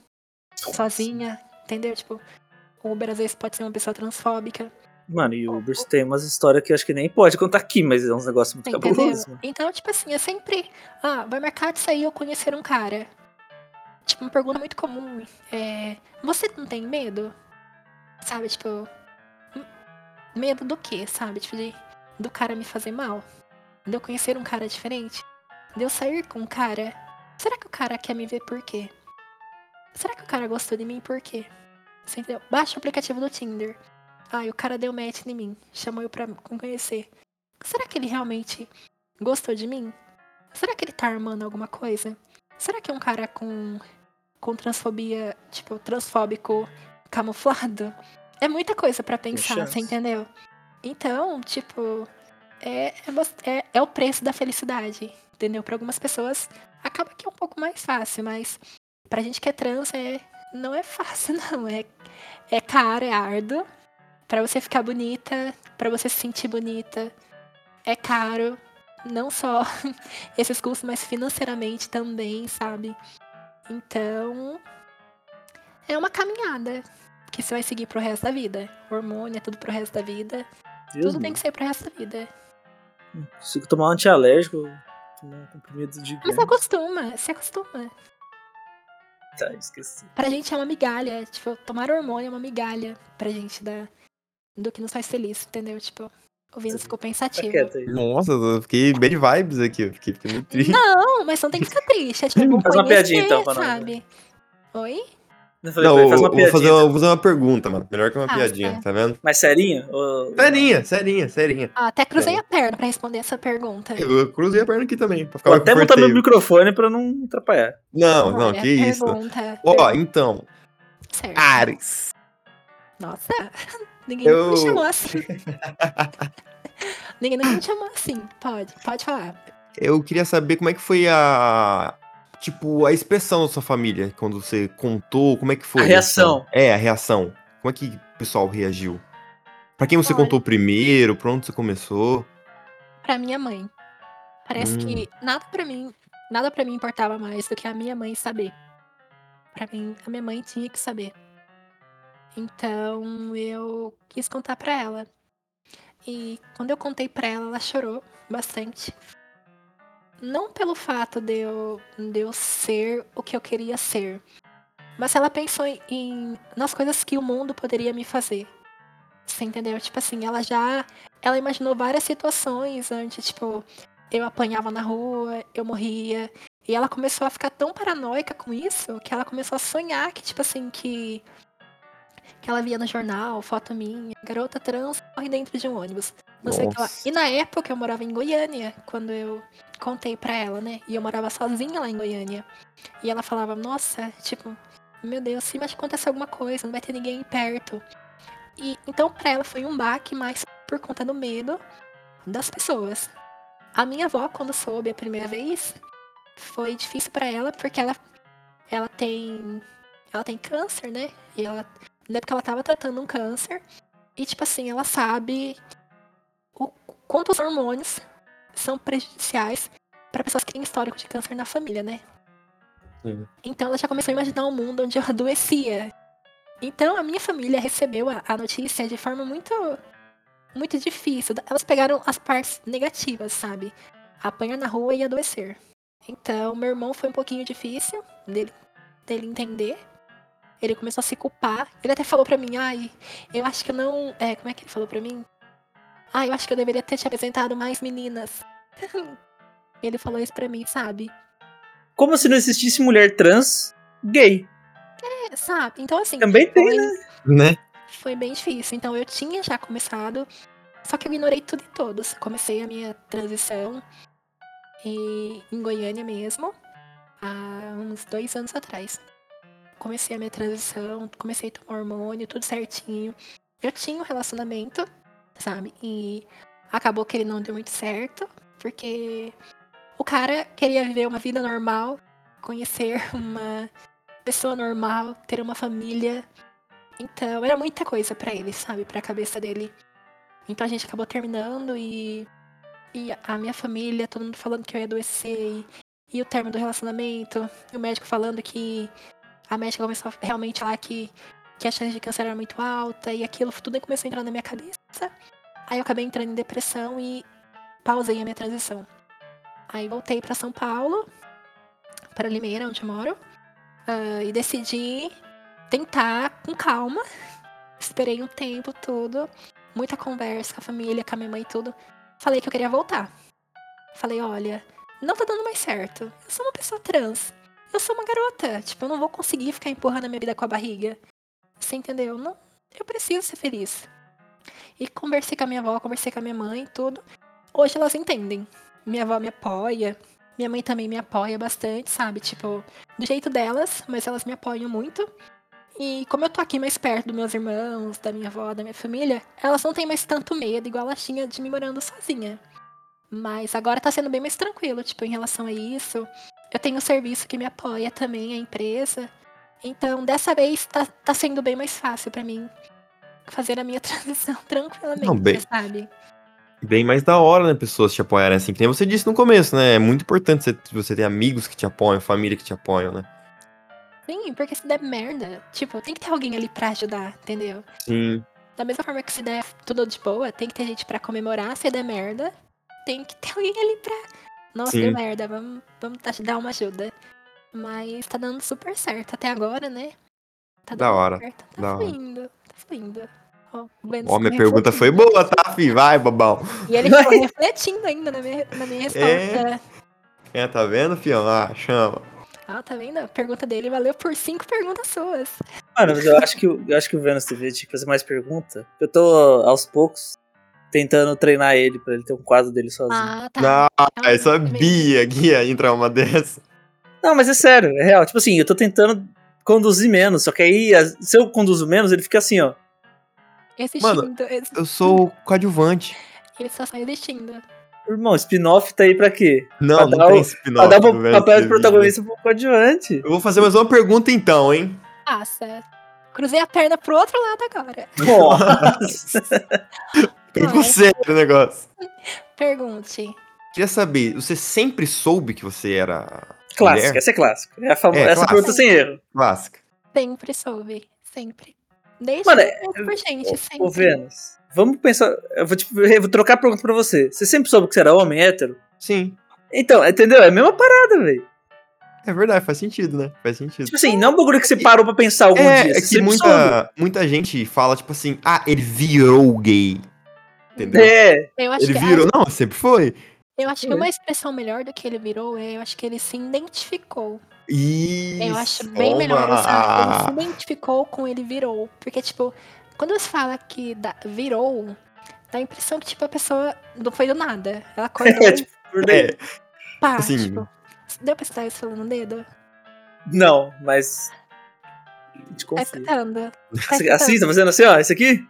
sozinha, entendeu? Tipo, o Uber às vezes pode ser uma pessoa transfóbica. Mano, e o Ubers tem umas histórias que eu acho que nem pode contar aqui, mas é uns negócios muito Entendeu? cabulosos, mano. Então, tipo assim, é sempre. Ah, vai marcar de sair ou conhecer um cara. Tipo, uma pergunta muito comum. É. Você não tem medo? Sabe, tipo. Medo do quê, sabe? Tipo, de, do cara me fazer mal? De eu conhecer um cara diferente? De eu sair com um cara? Será que o cara quer me ver por quê? Será que o cara gostou de mim por quê? Você entendeu? Baixa o aplicativo do Tinder. Ah, e o cara deu match em mim. Chamou eu pra conhecer. Será que ele realmente gostou de mim? Será que ele tá armando alguma coisa? Será que é um cara com, com transfobia, tipo, transfóbico camuflado? É muita coisa pra pensar, você entendeu? Então, tipo, é, é, é, é o preço da felicidade, entendeu? Pra algumas pessoas acaba que é um pouco mais fácil, mas pra gente que é trans é, não é fácil, não. É, é caro, é árduo. Pra você ficar bonita, pra você se sentir bonita, é caro. Não só esses custos, mas financeiramente também, sabe? Então, é uma caminhada que você vai seguir pro resto da vida. Hormônio é tudo pro resto da vida. Deus tudo me tem que ser pro resto da vida. Não consigo tomar um antialérgico, tomar um comprimido de Mas ganho. acostuma, se acostuma. Tá, esqueci. Pra gente é uma migalha. Tipo, tomar hormônio é uma migalha pra gente da, do que nos faz feliz, entendeu? Tipo, o Venus ficou Tá pensativo. aí. Nossa, eu fiquei bad vibes aqui. eu Fiquei, fiquei muito triste. Não, mas não tem que ficar triste. É tipo, Faz uma piadinha, então, pra nós, sabe? Oi? Eu falei, Não, eu faz uma vou fazer uma, vou fazer uma pergunta, mano. Melhor que uma Ah, piadinha, certo. tá vendo? Mais serinha? Ou- Serinha, serinha, serinha. Ah, até cruzei É. a perna pra responder essa pergunta. Eu cruzei a perna aqui também, pra ficar Vou até botar meu microfone pra não atrapalhar. Não, não, Olha, que isso. Pergunta. Ó, então, Certo. Ares. Nossa, ninguém Eu- nunca me chamou assim. ninguém nunca me chamou assim. Pode, pode falar. Eu queria saber como é que foi a. Tipo, a expressão da sua família quando você contou, como é que foi? A reação. essa- É, a reação. Como é que o pessoal reagiu? Pra quem você Olha. contou primeiro? Pra onde você começou? Pra minha mãe. Parece Hum. que nada pra mim, nada para mim importava mais do que a minha mãe saber. Pra mim, a minha mãe tinha que saber. Então, eu quis contar pra ela. E quando eu contei pra ela, ela chorou bastante. Não pelo fato de eu, de eu ser o que eu queria ser, mas ela pensou em- nas coisas que o mundo poderia me fazer. Você entendeu? Tipo assim, ela já ela imaginou várias situações antes, tipo, eu apanhava na rua, eu morria. E ela começou a ficar tão paranoica com isso que ela começou a sonhar que, tipo assim, que que ela via no jornal, foto minha, garota trans corre dentro de um ônibus. Não sei o que lá. E na época eu morava em Goiânia, quando eu contei pra ela, né? E eu morava sozinha lá em Goiânia. E ela falava, nossa, tipo, meu Deus, se mas acontecer alguma coisa, não vai ter ninguém perto. E então pra ela foi um baque, mas por conta do medo das pessoas. A minha avó, quando soube a primeira vez, foi difícil pra ela, porque ela, ela tem. Ela tem câncer, né? E ela. Na época ela tava tratando um câncer. E, tipo assim, ela sabe o quanto os hormônios são prejudiciais para pessoas que têm histórico de câncer na família, né? Sim. Então ela já começou a imaginar um mundo onde eu adoecia. Então a minha família recebeu a, a notícia de forma muito muito difícil. Elas pegaram as partes negativas, sabe? Apanhar na rua e adoecer. Então, meu irmão foi um pouquinho difícil dele, dele entender. Ele começou a se culpar. Ele até falou pra mim, ai, eu acho que eu não. É, como é que ele falou pra mim? Ah, eu acho que eu deveria ter te apresentado mais meninas. ele falou isso pra mim, sabe? Como se não existisse mulher trans gay. É, sabe? Então, assim. Também tem, foi- né? Né? foi bem difícil. Então eu tinha já começado, só que eu ignorei tudo e todos. Comecei a minha transição e, em Goiânia mesmo, há uns dois anos atrás. Comecei a minha transição, comecei a tomar hormônio, tudo certinho. Eu tinha um relacionamento, sabe? E acabou que ele não deu muito certo, porque o cara queria viver uma vida normal, conhecer uma pessoa normal, ter uma família. Então, era muita coisa pra ele, sabe? Pra cabeça dele. Então a gente acabou terminando e. E a minha família, todo mundo falando que eu ia adoecer. E, e o término do relacionamento. E o médico falando que. A médica começou a realmente falar que, que a chance de câncer era muito alta. E aquilo tudo começou a entrar na minha cabeça. Aí eu acabei entrando em depressão e pausei a minha transição. Aí voltei pra São Paulo, para Limeira, onde moro. ah, e decidi tentar com calma. Esperei um tempo todo, muita conversa com a família, com a minha mãe e tudo. Falei que eu queria voltar. Falei, olha, não tá dando mais certo. Eu sou uma pessoa trans. Eu sou uma garota. Tipo, eu não vou conseguir ficar empurrando a minha vida com a barriga. Você entendeu? Não, eu preciso ser feliz. E conversei com a minha avó, conversei com a minha mãe tudo. Hoje elas entendem. Minha avó me apoia. Minha mãe também me apoia bastante, sabe? Tipo, do jeito delas, mas elas me apoiam muito. E como eu tô aqui mais perto dos meus irmãos, da minha avó, da minha família, elas não têm mais tanto medo, igual elas tinham de me morando sozinha. Mas agora tá sendo bem mais tranquilo, tipo, em relação a isso. Eu tenho um serviço que me apoia também, a empresa. Então, dessa vez, tá, tá sendo bem mais fácil pra mim fazer a minha transição tranquilamente, Não, bem- sabe? Bem mais da hora, né? Pessoas te apoiarem assim. Que nem você disse no começo, né? É muito importante você, você ter amigos que te apoiam, família que te apoiam, né? Sim, porque se der merda, tipo, tem que ter alguém ali pra ajudar, entendeu? Sim. Da mesma forma que se der tudo de boa, tem que ter gente pra comemorar. Se der merda, tem que ter alguém ali pra. Nossa, Sim. deu merda, vamos, vamos tá- dar uma ajuda. Mas tá dando super certo até agora, né? Tá Da dando hora, certo, Tá da hora. fluindo, tá fluindo. Ó, minha pergunta foi boa, tá, fi? Vai, babão. E ele ficou refletindo ainda na minha, na minha resposta. É. É, tá vendo, fião? Ah, chama. Ah, tá vendo? A pergunta dele valeu por cinco perguntas suas. Mano, mas eu acho que, o- eu acho que o Vênus TV tinha que fazer mais pergunta. Eu tô, aos poucos, tentando treinar ele pra ele ter um quadro dele sozinho. Ah, tá. Não, Então, eu sabia que ia entrar uma dessa. Não, mas é sério, é real. Tipo assim, eu tô tentando conduzir menos, só que aí, se eu conduzo menos, ele fica assim, ó. Existindo. Mano, Eu sou coadjuvante. Ele só sai existindo. Irmão, spin-off tá aí pra quê? Não, Pra não tem o- spin-off. Pra dar o papel de TV. protagonista pro coadjuvante. Eu vou fazer mais uma pergunta então, hein? Passa. Cruzei a perna pro outro lado agora. Nossa. Ficou Vai. sério o negócio. Pergunte. Queria saber, você sempre soube que você era clássica, mulher? essa é clássica. É a famo- É, essa clássica. pergunta sem erro. Clássica. Sempre soube. Sempre. Desde Mano, por gente, sempre. Ô, Vênus, vamos pensar. Eu vou, tipo, eu vou trocar a pergunta pra você. Você sempre soube que você era homem, hétero? Sim. Então, entendeu? É a mesma parada, velho. É verdade, faz sentido, né? Faz sentido. Tipo assim, não é um bagulho que você parou pra pensar algum É, dia. é que soube. muita, muita gente fala, tipo assim, ah, ele virou gay. Entendeu? É, Eu acho Ele que, virou. Não, sempre foi. Eu acho que uma expressão melhor do que ele virou é, eu acho que ele se identificou. Isso. Eu acho bem toma. melhor usar ele se identificou com ele virou. Porque, tipo, quando você fala que dá- virou, dá a impressão que, tipo, a pessoa não foi do nada. Ela acordou É, tipo. É, pá, assim- tipo. Deu pra estar isso falando no dedo? Não, mas. Te Tá confio. escutando? Assim, tá fazendo assim, ó, esse aqui?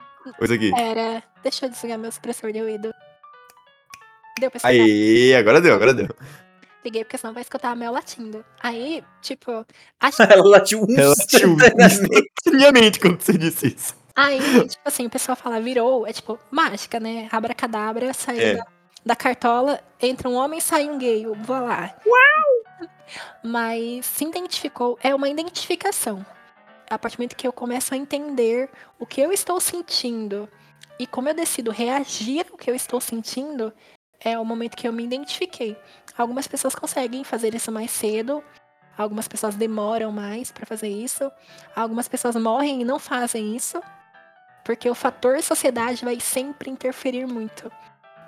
Aqui. Era. Deixa eu desligar meu supressor de ruído. Deu pra escutar? Aí, agora deu, agora deu. Liguei porque senão vai escutar a Mel latindo. Aí, tipo, acho Ela latiu um Ela tinha instantaneamente quando você disse isso. Aí, tipo assim, o pessoal fala virou, é tipo mágica, né? Abracadabra, saiu É. da, da cartola, entra um homem sai um gay. Vou lá. Uau! Mas se identificou, é uma identificação. A partir do momento que eu começo a entender o que eu estou sentindo e como eu decido reagir ao que eu estou sentindo, é o momento que eu me identifiquei. Algumas pessoas conseguem fazer isso mais cedo, algumas pessoas demoram mais para fazer isso, algumas pessoas morrem e não fazem isso. Porque o fator sociedade vai sempre interferir muito.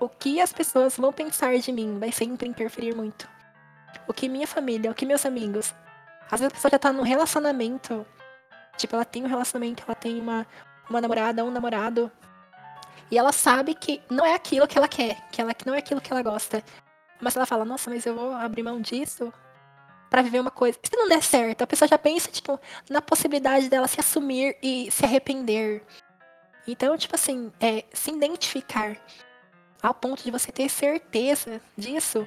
O que as pessoas vão pensar de mim vai sempre interferir muito. O que minha família, o que meus amigos. Às vezes a pessoa já tá num relacionamento. Tipo, ela tem um relacionamento, ela tem uma, uma namorada, um namorado. E ela sabe que não é aquilo que ela quer, que ela que não é aquilo que ela gosta. Mas ela fala, nossa, mas eu vou abrir mão disso pra viver uma coisa. Se não der certo, a pessoa já pensa, tipo, na possibilidade dela se assumir e se arrepender. Então, tipo assim, é, se identificar ao ponto de você ter certeza disso,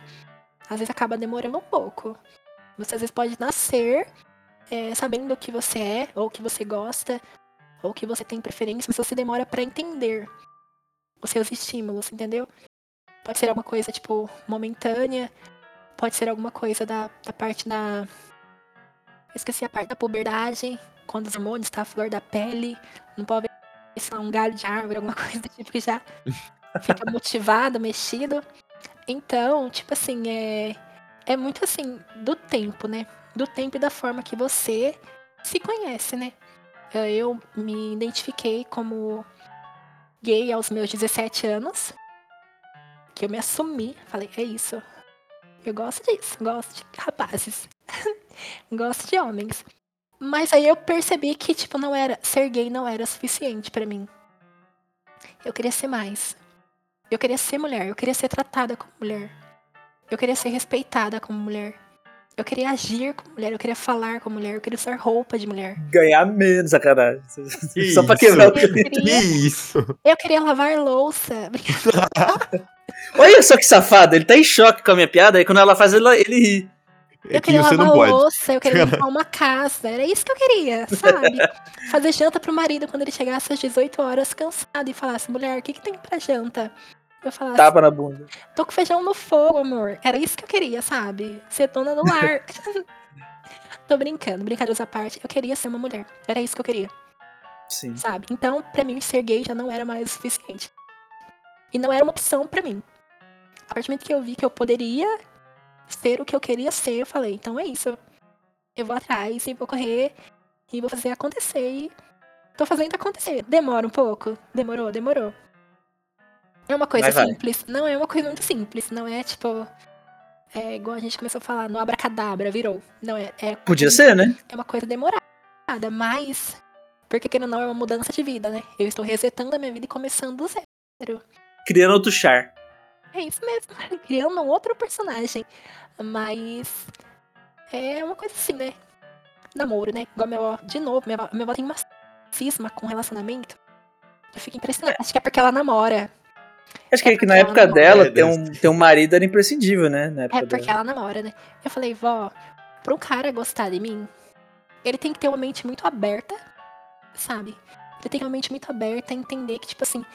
às vezes acaba demorando um pouco. Você às vezes pode nascer é, sabendo o que você é, ou o que você gosta, ou o que você tem preferência, mas você demora pra entender os seus estímulos, entendeu? Pode ser alguma coisa, tipo, momentânea, pode ser alguma coisa da, da parte da. Esqueci a parte da puberdade, quando os hormônios estão à flor da pele, não pode lá, um galho de árvore, alguma coisa do tipo que já fica motivado, mexido. Então, tipo assim, é, é muito assim, do tempo, né? Do tempo e da forma que você se conhece, né? Eh, Eu me identifiquei como gay aos meus 17 anos. Que eu me assumi. Falei, é isso. Eu gosto disso. Gosto de rapazes. gosto de homens. Mas aí eu percebi que, tipo, não era. Ser gay não era suficiente pra mim. Eu queria ser mais. Eu queria ser mulher. Eu queria ser tratada como mulher. Eu queria ser respeitada como mulher. Eu queria agir como mulher. Eu queria falar como mulher. Eu queria usar roupa de mulher. Ganhar menos, sacanagem. Que Só pra isso? quebrar o Eu queria, isso? eu queria lavar louça. Olha só que safado, ele tá em choque com a minha piada, aí quando ela faz, ele, ele ri. É Eu que queria lavar não pode. louça, eu queria limpar uma casa. Era isso que eu queria, sabe? Fazer janta pro marido quando ele chegasse às 18 horas cansado e falasse, mulher, o que, que tem pra janta? Eu falasse, Tapa na bunda. tô com feijão no fogo, amor. Era isso que eu queria, sabe? Ser dona do lar. tô brincando, brincadeiras à parte. Eu queria ser uma mulher. Era isso que eu queria, Sim. sabe? Então, pra mim, ser gay já não era mais o suficiente. E não era uma opção pra mim. A partir do momento que eu vi que eu poderia ser o que eu queria ser, eu falei, então é isso. Eu vou atrás e vou correr e vou fazer acontecer. E tô fazendo acontecer. Demora um pouco? Demorou, demorou. É uma coisa Mas vai. simples. Não é uma coisa muito simples. Não é tipo. É igual a gente começou a falar, no abracadabra, virou. Não, é, é, Podia ser, né? é uma coisa demorada, mas. Porque querendo ou não, é uma mudança de vida, né? Eu estou resetando a minha vida e começando do zero. Criando outro char. É isso mesmo, criando um outro personagem. Mas é uma coisa assim, né? Namoro, né? Igual minha avó, de novo, minha avó, minha avó tem uma cisma com relacionamento. Eu fico impressionada. Acho que é porque ela namora. Acho que, É que na época dela, ter um, ter um marido era imprescindível, né? Na época É porque dela. ela namora, né? Eu falei, vó, pra um cara gostar de mim, ele tem que ter uma mente muito aberta, sabe? Ele tem que ter uma mente muito aberta, entender que, tipo assim,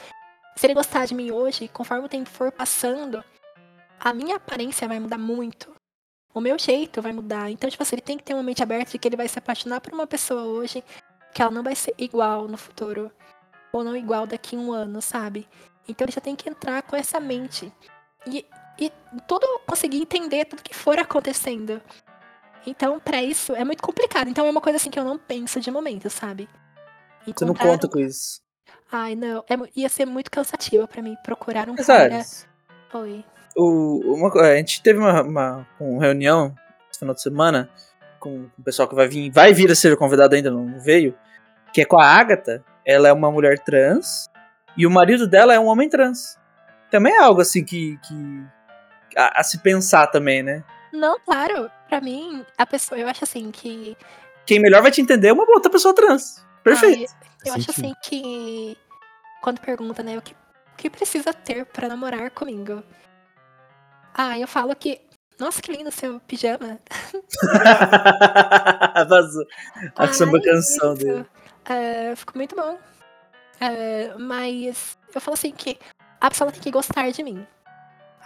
se ele gostar de mim hoje, conforme o tempo for passando, a minha aparência vai mudar muito. O meu jeito vai mudar. Então, tipo assim, ele tem que ter uma mente aberta de que ele vai se apaixonar por uma pessoa hoje, que ela não vai ser igual no futuro. Ou não igual daqui a um ano, sabe? Então ele já tem que entrar com essa mente. E, e tudo conseguir entender tudo que for acontecendo. Então, pra isso, é muito complicado. Então é uma coisa assim que eu não penso de momento, sabe? Você não Encontrar- conta com isso. Ai, não. É ia ser muito cansativo pra mim procurar um Mas, cara. Oi. o, uma, a gente teve uma, uma, uma reunião esse final de semana com o pessoal que vai vir, vai vir a ser convidado ainda, não veio, que é com a Agatha. Ela é uma mulher trans e o marido dela é um homem trans. Também é algo assim que, que a, a se pensar também, né? Não, claro. Pra mim, a pessoa, eu acho assim que. Quem melhor vai te entender é uma outra pessoa trans. Perfeito. Ai, eu acho assim que. Quando pergunta, né, o que, o que precisa ter pra namorar comigo? Ah, eu falo que. Nossa, que lindo seu pijama. Vazou. A Ah, samba canção isso. dele. É, ficou muito bom. É, mas eu falo assim que a pessoa tem que gostar de mim.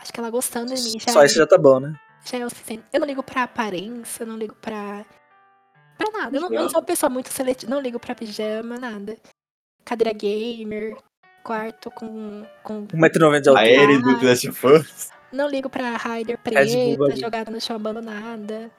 Acho que ela gostando de mim já, Só isso já tá bom, né? já é o suficiente. Eu não ligo pra aparência, eu não ligo pra. pra nada. Eu não, eu não sou uma pessoa muito seletiva. Não ligo pra pijama, nada. Cadeira gamer, quarto com. com 1,90m de altura. Aéreo do Last of não ligo pra Rider Bull preta, ali. jogada no chão abandonada.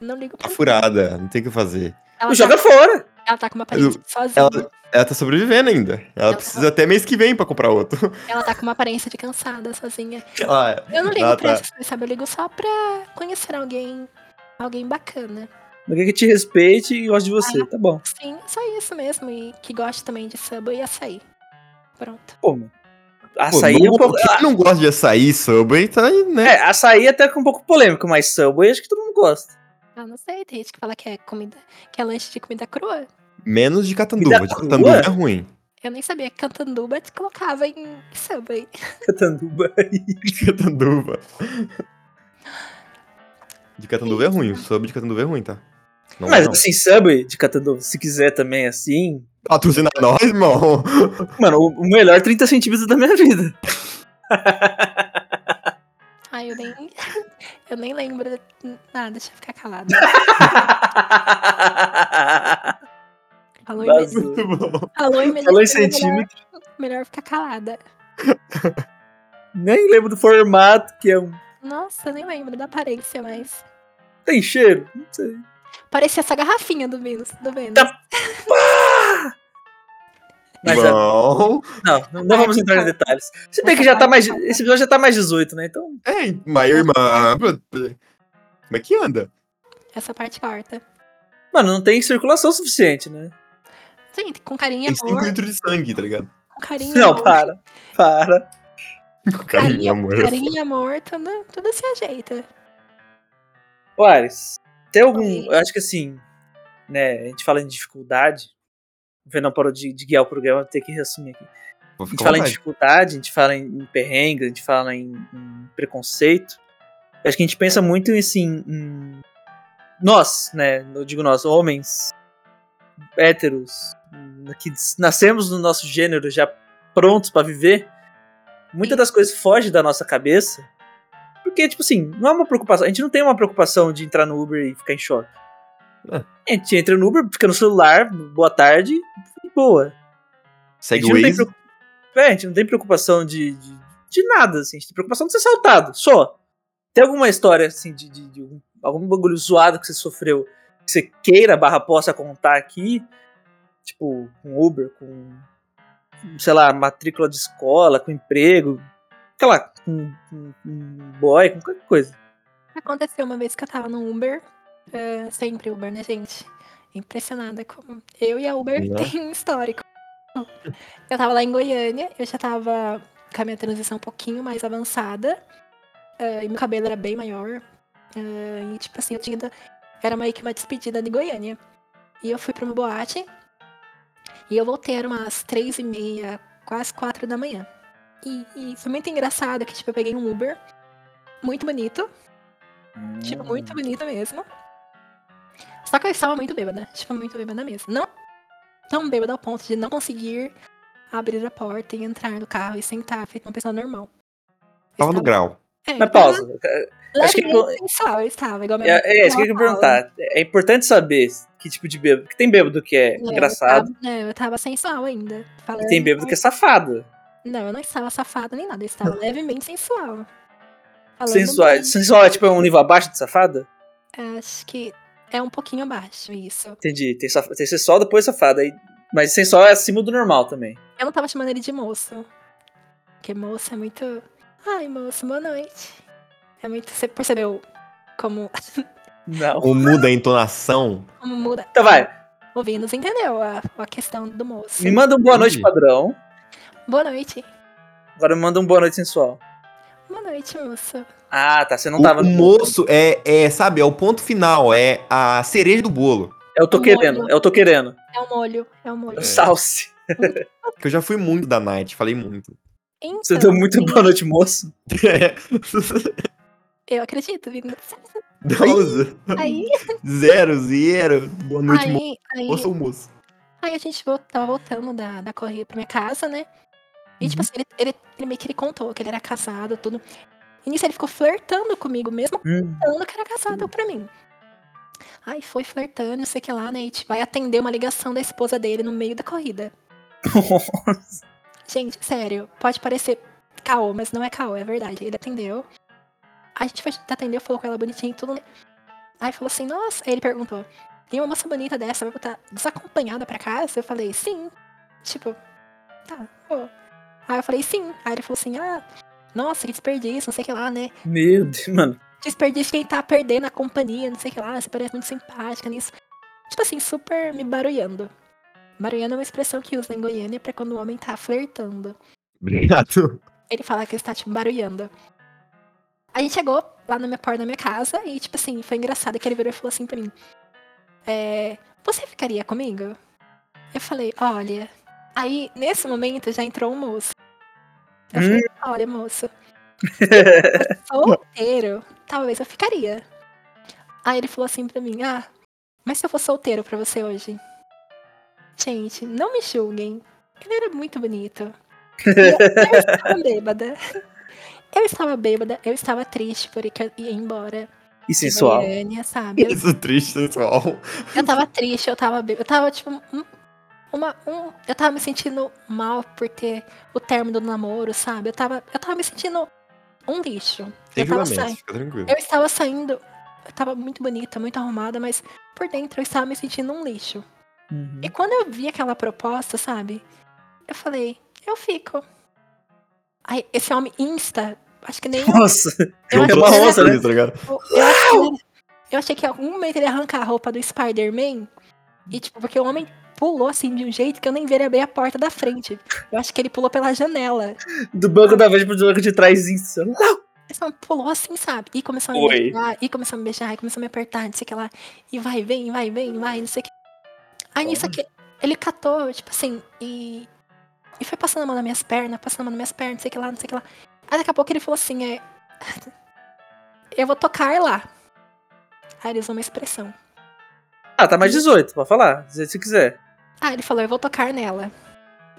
Não ligo pra. Tá furada, não tem o que fazer. Ela, Joga tá, fora. Ela tá com uma aparência sozinha. Ela, ela tá sobrevivendo ainda. Ela Ela- precisa até mês que vem pra comprar outro. Ela tá com uma aparência de cansada, sozinha. Ela, Eu não ligo pra tá- coisas, sabe? Eu ligo só pra conhecer alguém, alguém bacana. Alguém que te respeite e goste de você. Tá bom. Sim, só isso mesmo. E que goste também de Subway e açaí. Pronto. Pô, mano. Pô, Açaí não, é um pouco. Quem não gosta de açaí, Subway, tá aí, né? É, açaí até que é um pouco polêmico, mas Subway acho que todo mundo gosta. Ah, não sei, tem gente que fala que é comida, que é lanche de comida crua. Menos de catanduva. Comida De crua? catanduva é ruim. Eu nem sabia que cantanduba te colocava em Subway. Catanduba. De catanduva. De catanduva é ruim. O sub de catanduva é ruim, tá? Não Mas é, não. assim, Subway de Catanduva, se quiser também assim. Patrocina nós, irmão. Mano, o o melhor 30 centímetros da minha vida. Ai, eu nem. Eu nem lembro nada, deixa eu ficar calada. Falou em, Vazou. Muito bom. falou em, Falou em melhor- centímetro. Melhor ficar calada. Nem lembro do formato, que é um. Nossa, nem lembro da aparência, mas. Tem cheiro? Não sei. Parecia essa garrafinha do Vênus. Do Vênus. Tá. Mas é- Bom. não, não, não vamos entrar em detalhes. Se bem que já tá mais. Esse episódio já tá mais 18, né? Então. É, mas irmã. Como é que anda? Essa parte corta. Mano, não tem circulação suficiente, né? Gente, com carinho e Tem 5 amor. litros de sangue, tá ligado? Com carinho Não, para. Para. Com carinho e amor. Carinho e amor, tudo, tudo se ajeita. Ô, Ares, tem algum. Oi. Eu acho que assim. Né, a gente fala em dificuldade. O Fernão parou de, de guiar o programa, vou ter que resumir aqui. A gente fala em dificuldade, a gente fala em, perrengue, a gente fala em, em preconceito. Eu acho que a gente pensa muito assim, em nós, né? Eu digo nós, homens héteros, que nascemos no nosso gênero já prontos pra viver. Muitas das coisas fogem da nossa cabeça. Porque, tipo assim, não é uma preocupação. A gente não tem uma preocupação de entrar no Uber e ficar em choque. É. A gente entra no Uber, fica no celular, boa tarde, e boa. Segue o gente não tem Waze. preocup- É, a gente não tem preocupação de, de, de nada, assim. A gente tem preocupação de ser assaltado, só. Tem alguma história, assim, de, de, de algum, algum bagulho zoado que você sofreu, que você queira, barra, possa contar aqui? Tipo, com Uber, com, sei lá, matrícula de escola, com emprego, sei lá, com, com, com boy, com qualquer coisa. Aconteceu uma vez que eu tava no Uber. É, sempre Uber, né, gente? Impressionada com. Eu e a Uber Né? tem um histórico. Eu tava lá em Goiânia, eu já tava com a minha transição um pouquinho mais avançada. é, e meu cabelo era bem maior. é, e tipo assim, eu tinha. ido- Era meio que uma despedida de Goiânia. E eu fui pra uma boate. E eu voltei, era umas três e meia, quase quatro da manhã. E, e foi muito engraçado que, tipo, eu peguei um Uber. Muito bonito. Tipo, Hum. muito bonita mesmo. Só que eu estava muito bêbada. Tipo, muito bêbada mesmo. Não tão bêbada ao ponto de não conseguir abrir a porta e entrar no carro e sentar, feito uma pessoa normal. Eu Tava no estava- grau. É, eu Mas estava pausa. Acho que- levemente sensual, eu estava, igual a minha É, é isso que eu queria perguntar. É importante saber que tipo de bêbado. Porque tem bêbado que é É, eu engraçado, tava- é, eu tava sensual ainda. e falando- tem bêbado que é safado. Não, eu não estava safada nem nada, eu estava levemente sensual. Falando Sensual, bem. sensual é tipo um nível abaixo de safada? Acho que é um pouquinho abaixo isso. Entendi. Tem, saf... tem sensual, depois safada. Aí... Mas sensual é acima do normal também. Eu não tava chamando ele de moço. Porque moço é muito. Ai, moço, boa noite. É muito. Você percebeu como Não. Ou muda a entonação? Como muda. Então vai. O Vinus entendeu a, a questão do moço. Me manda um boa noite padrão. Boa noite. Agora me manda um boa noite sensual. Boa noite, moço. Ah, tá. Você não O, tava o moço é, é, sabe, é o ponto final, é a cereja do bolo. Eu tô querendo, molho. eu tô querendo. É o molho, é o molho. O salse. Que eu já fui muito da Night, falei muito. Então, Você deu muito sim, boa noite, moço. Eu acredito, Vinus. Nossa, Aí, zero, zero. Boa noite, aí, aí, moço ou moço. aí a gente tava voltando da, da corrida pra minha casa, né? E, tipo assim, ele, ele, ele meio que ele contou que ele era casado, tudo. E nisso ele ficou flertando comigo, mesmo Hum. contando que era casado pra mim. Aí foi flertando, não sei o que lá, né? E tipo, vai atender uma ligação da esposa dele no meio da corrida. Gente, sério, pode parecer caô, mas não é caô, é verdade. Ele atendeu. A gente foi atendeu, falou com ela bonitinha e tudo. né? Aí falou assim, nossa. Aí ele perguntou: tem uma moça bonita dessa, vai voltar desacompanhada pra casa? Eu falei, sim. Tipo, tá, pô. Aí eu falei, sim. Aí ele falou assim, ah, nossa, que desperdício, não sei o que lá, né? Meu Deus, mano. Desperdício quem tá perdendo a companhia, não sei o que lá, você parece muito simpática nisso. Tipo assim, super me barulhando. Barulhando é uma expressão que usa em Goiânia pra quando o homem tá flertando. Obrigado. Ele fala que está, tipo, barulhando. A gente chegou lá na minha porta da minha casa e, tipo assim, foi engraçado que ele virou e falou assim pra mim: é, Você ficaria comigo? Eu falei: Olha. Aí, nesse momento, já entrou um moço. Eu falei: Olha, moço, solteiro, talvez eu ficaria. Aí ele falou assim pra mim: Ah, mas se eu for solteiro pra você hoje? Gente, não me julguem. Ele era muito bonito. Eu, eu estava bêbada. Eu estava bêbada, eu estava triste por ir ia embora. E sensual. Goiânia, sabe? Eu, Isso triste, pessoal. eu tava triste, eu tava bêbada. Eu tava, tipo, uma, um, eu tava me sentindo mal por ter o término do namoro, sabe? Eu tava, eu tava me sentindo um lixo. Tem eu, tava saindo, fica tranquilo. eu estava saindo, eu tava muito bonita, muito arrumada, mas por dentro eu estava me sentindo um lixo. Uhum. E quando eu vi aquela proposta, sabe? Eu falei, eu fico. Aí, esse homem insta, acho que nem. Nossa. Eu, É acho uma que ele- onça, né? tá ligado? eu, eu ele- eu achei que em algum momento ele ia arrancar a roupa do Spider-Man. E, tipo, porque o homem pulou assim de um jeito que eu nem vi ele abrir a porta da frente. Eu acho que ele pulou pela janela. Do banco da frente pro banco de trás. isso. Ele só pulou assim, sabe? E começou a me beijar, e começou a me beijar, e começou a me apertar, não sei o que lá. E vai, vem, vai, vem, vai, não sei o que. Aí nisso aqui, ele catou, tipo assim, e. E foi passando a mão nas minhas pernas, passando a mão nas minhas pernas, não sei o que lá, não sei o que lá. Aí daqui a pouco ele falou assim, é. Eu vou tocar lá. Aí ele usou uma expressão. Ah, tá mais 18, pode falar. Se você quiser. Ah, ele falou, eu vou tocar nela.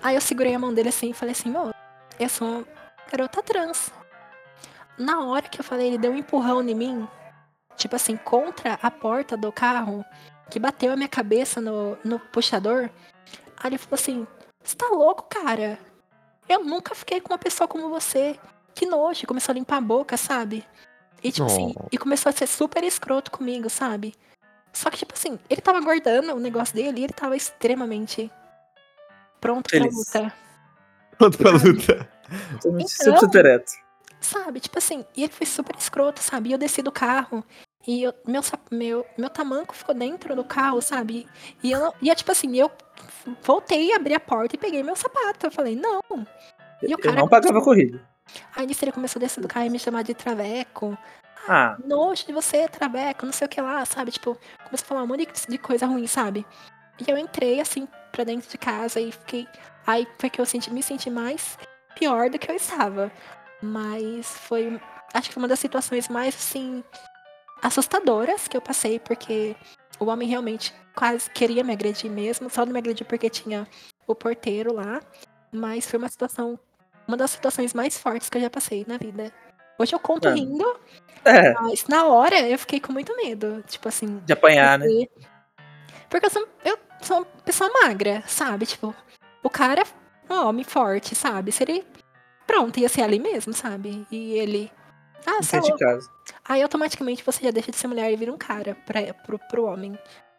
Aí eu segurei a mão dele assim e falei assim, ô, eu sou uma garota trans. Na hora que eu falei, ele deu um empurrão em mim, tipo assim, contra a porta do carro, que bateu a minha cabeça no, no puxador. Aí ele falou assim, você tá louco, cara? Eu nunca fiquei com uma pessoa como você. Que nojo. Começou a limpar a boca, sabe? E tipo assim, Oh. e começou a ser super escroto comigo, sabe? Só que, tipo assim, ele tava guardando o negócio dele e ele tava extremamente pronto Feliz. pra luta. Pronto pra luta. Então- 100% ereto. Sabe? Tipo assim, e ele foi super escroto, sabe? E eu desci do carro e eu- meu, meu, meu tamanco ficou dentro do carro, sabe? E eu e é tipo assim, eu voltei, abri a porta e peguei meu sapato. Eu falei, não. E o Eu cara não pagava corrida. Aí nisso ele começou a descer do carro e me chamar de traveco. Ah, nojo de você, Trabeco, não sei o que lá, sabe? Tipo, começou a falar um monte de- coisa ruim, sabe? E eu entrei, assim, pra dentro de casa e fiquei. Aí foi que eu senti, me senti mais pior do que eu estava. Mas foi. Acho que foi uma das situações mais, assim, assustadoras que eu passei, porque o homem realmente quase queria me agredir mesmo. Só não me agrediu porque tinha o porteiro lá. Mas foi uma situação. Uma das situações mais fortes que eu já passei na vida. Hoje eu conto Ah. rindo, é, mas na hora eu fiquei com muito medo. Tipo assim. de apanhar, né? porque, porque eu sou, eu sou uma pessoa magra, sabe? Tipo, o cara é um homem forte, sabe? Se ele. Pronto, ia ser ali mesmo, sabe? E ele. Ah, é Dentro de casa. Aí automaticamente você já deixa de ser mulher e vira um cara pra, pro, pro homem.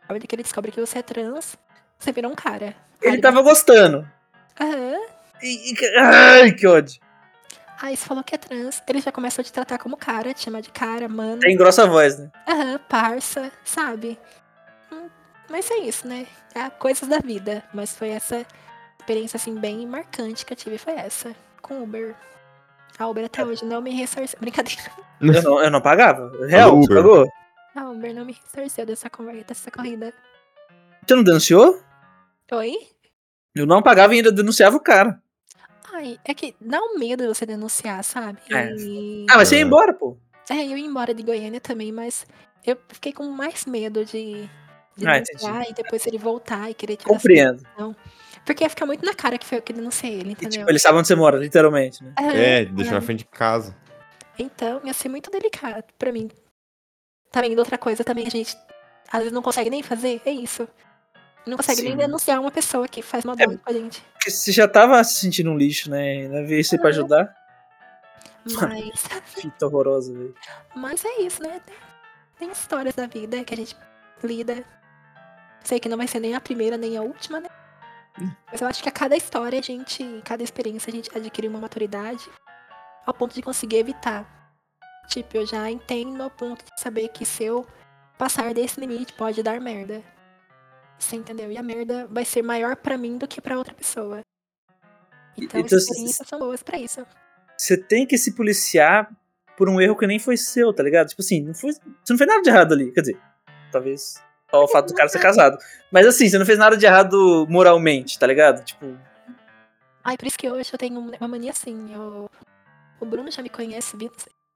A hora que ele descobre que você é trans, você vira um cara. Ele Aí tava gostando. Aham. E, e- ai, que ódio. Aí você falou que é trans, ele já começou a te tratar como cara, te chamar de cara, mano. Tem grossa voz, né? Aham, parça, sabe? Hum, Mas é isso, né? É coisas da vida. Mas foi essa experiência, assim, bem marcante que eu tive, foi essa. Com Uber. A Uber até hoje não me ressarceu. Brincadeira. Eu não, eu não pagava. Real, Uber. pagou? A Uber não me ressarceu dessa, conversa, dessa corrida. Você não denunciou? Oi? Eu não pagava e ainda denunciava o cara. Ai, é que dá um medo você denunciar, sabe? É. E... Ah, mas você ia embora, pô. É, eu ia embora de Goiânia também, mas eu fiquei com mais medo de, de Ah, denunciar e depois ele voltar e querer tirar Compreendo. Porque ia ficar muito na cara que foi eu que denunciei ele, E, entendeu? tipo, ele sabe onde você mora, literalmente, né? Aham, É, deixa na frente de casa. Então, ia ser muito delicado pra mim. Também, outra coisa também, a gente às vezes não consegue nem fazer, é isso. Não consegue nem Sim. denunciar uma pessoa que faz maldade com a gente. Porque você já tava se sentindo um lixo, né? Ainda veio isso aí pra ajudar. Mas, Fita horrorosa, velho. mas é isso, né? Tem, histórias da vida que a gente lida. Sei que não vai ser nem a primeira, nem a última, né? Mas eu acho que a cada história, a gente, cada experiência, a gente adquire uma maturidade ao ponto de conseguir evitar. Tipo, eu já entendo ao ponto de saber que se eu passar desse limite, pode dar merda. Você entendeu? E a merda vai ser maior pra mim do que pra outra pessoa. Então, Então, experiências são boas pra isso. Você tem que se policiar por um erro que nem foi seu, tá ligado? Tipo assim, não foi, você não fez nada de errado ali. Quer dizer, talvez só o fato do cara ser casado. Mas assim, você não fez nada de errado moralmente, tá ligado? Tipo, Ai, por isso que hoje eu tenho uma mania assim. Eu... O Bruno já me conhece?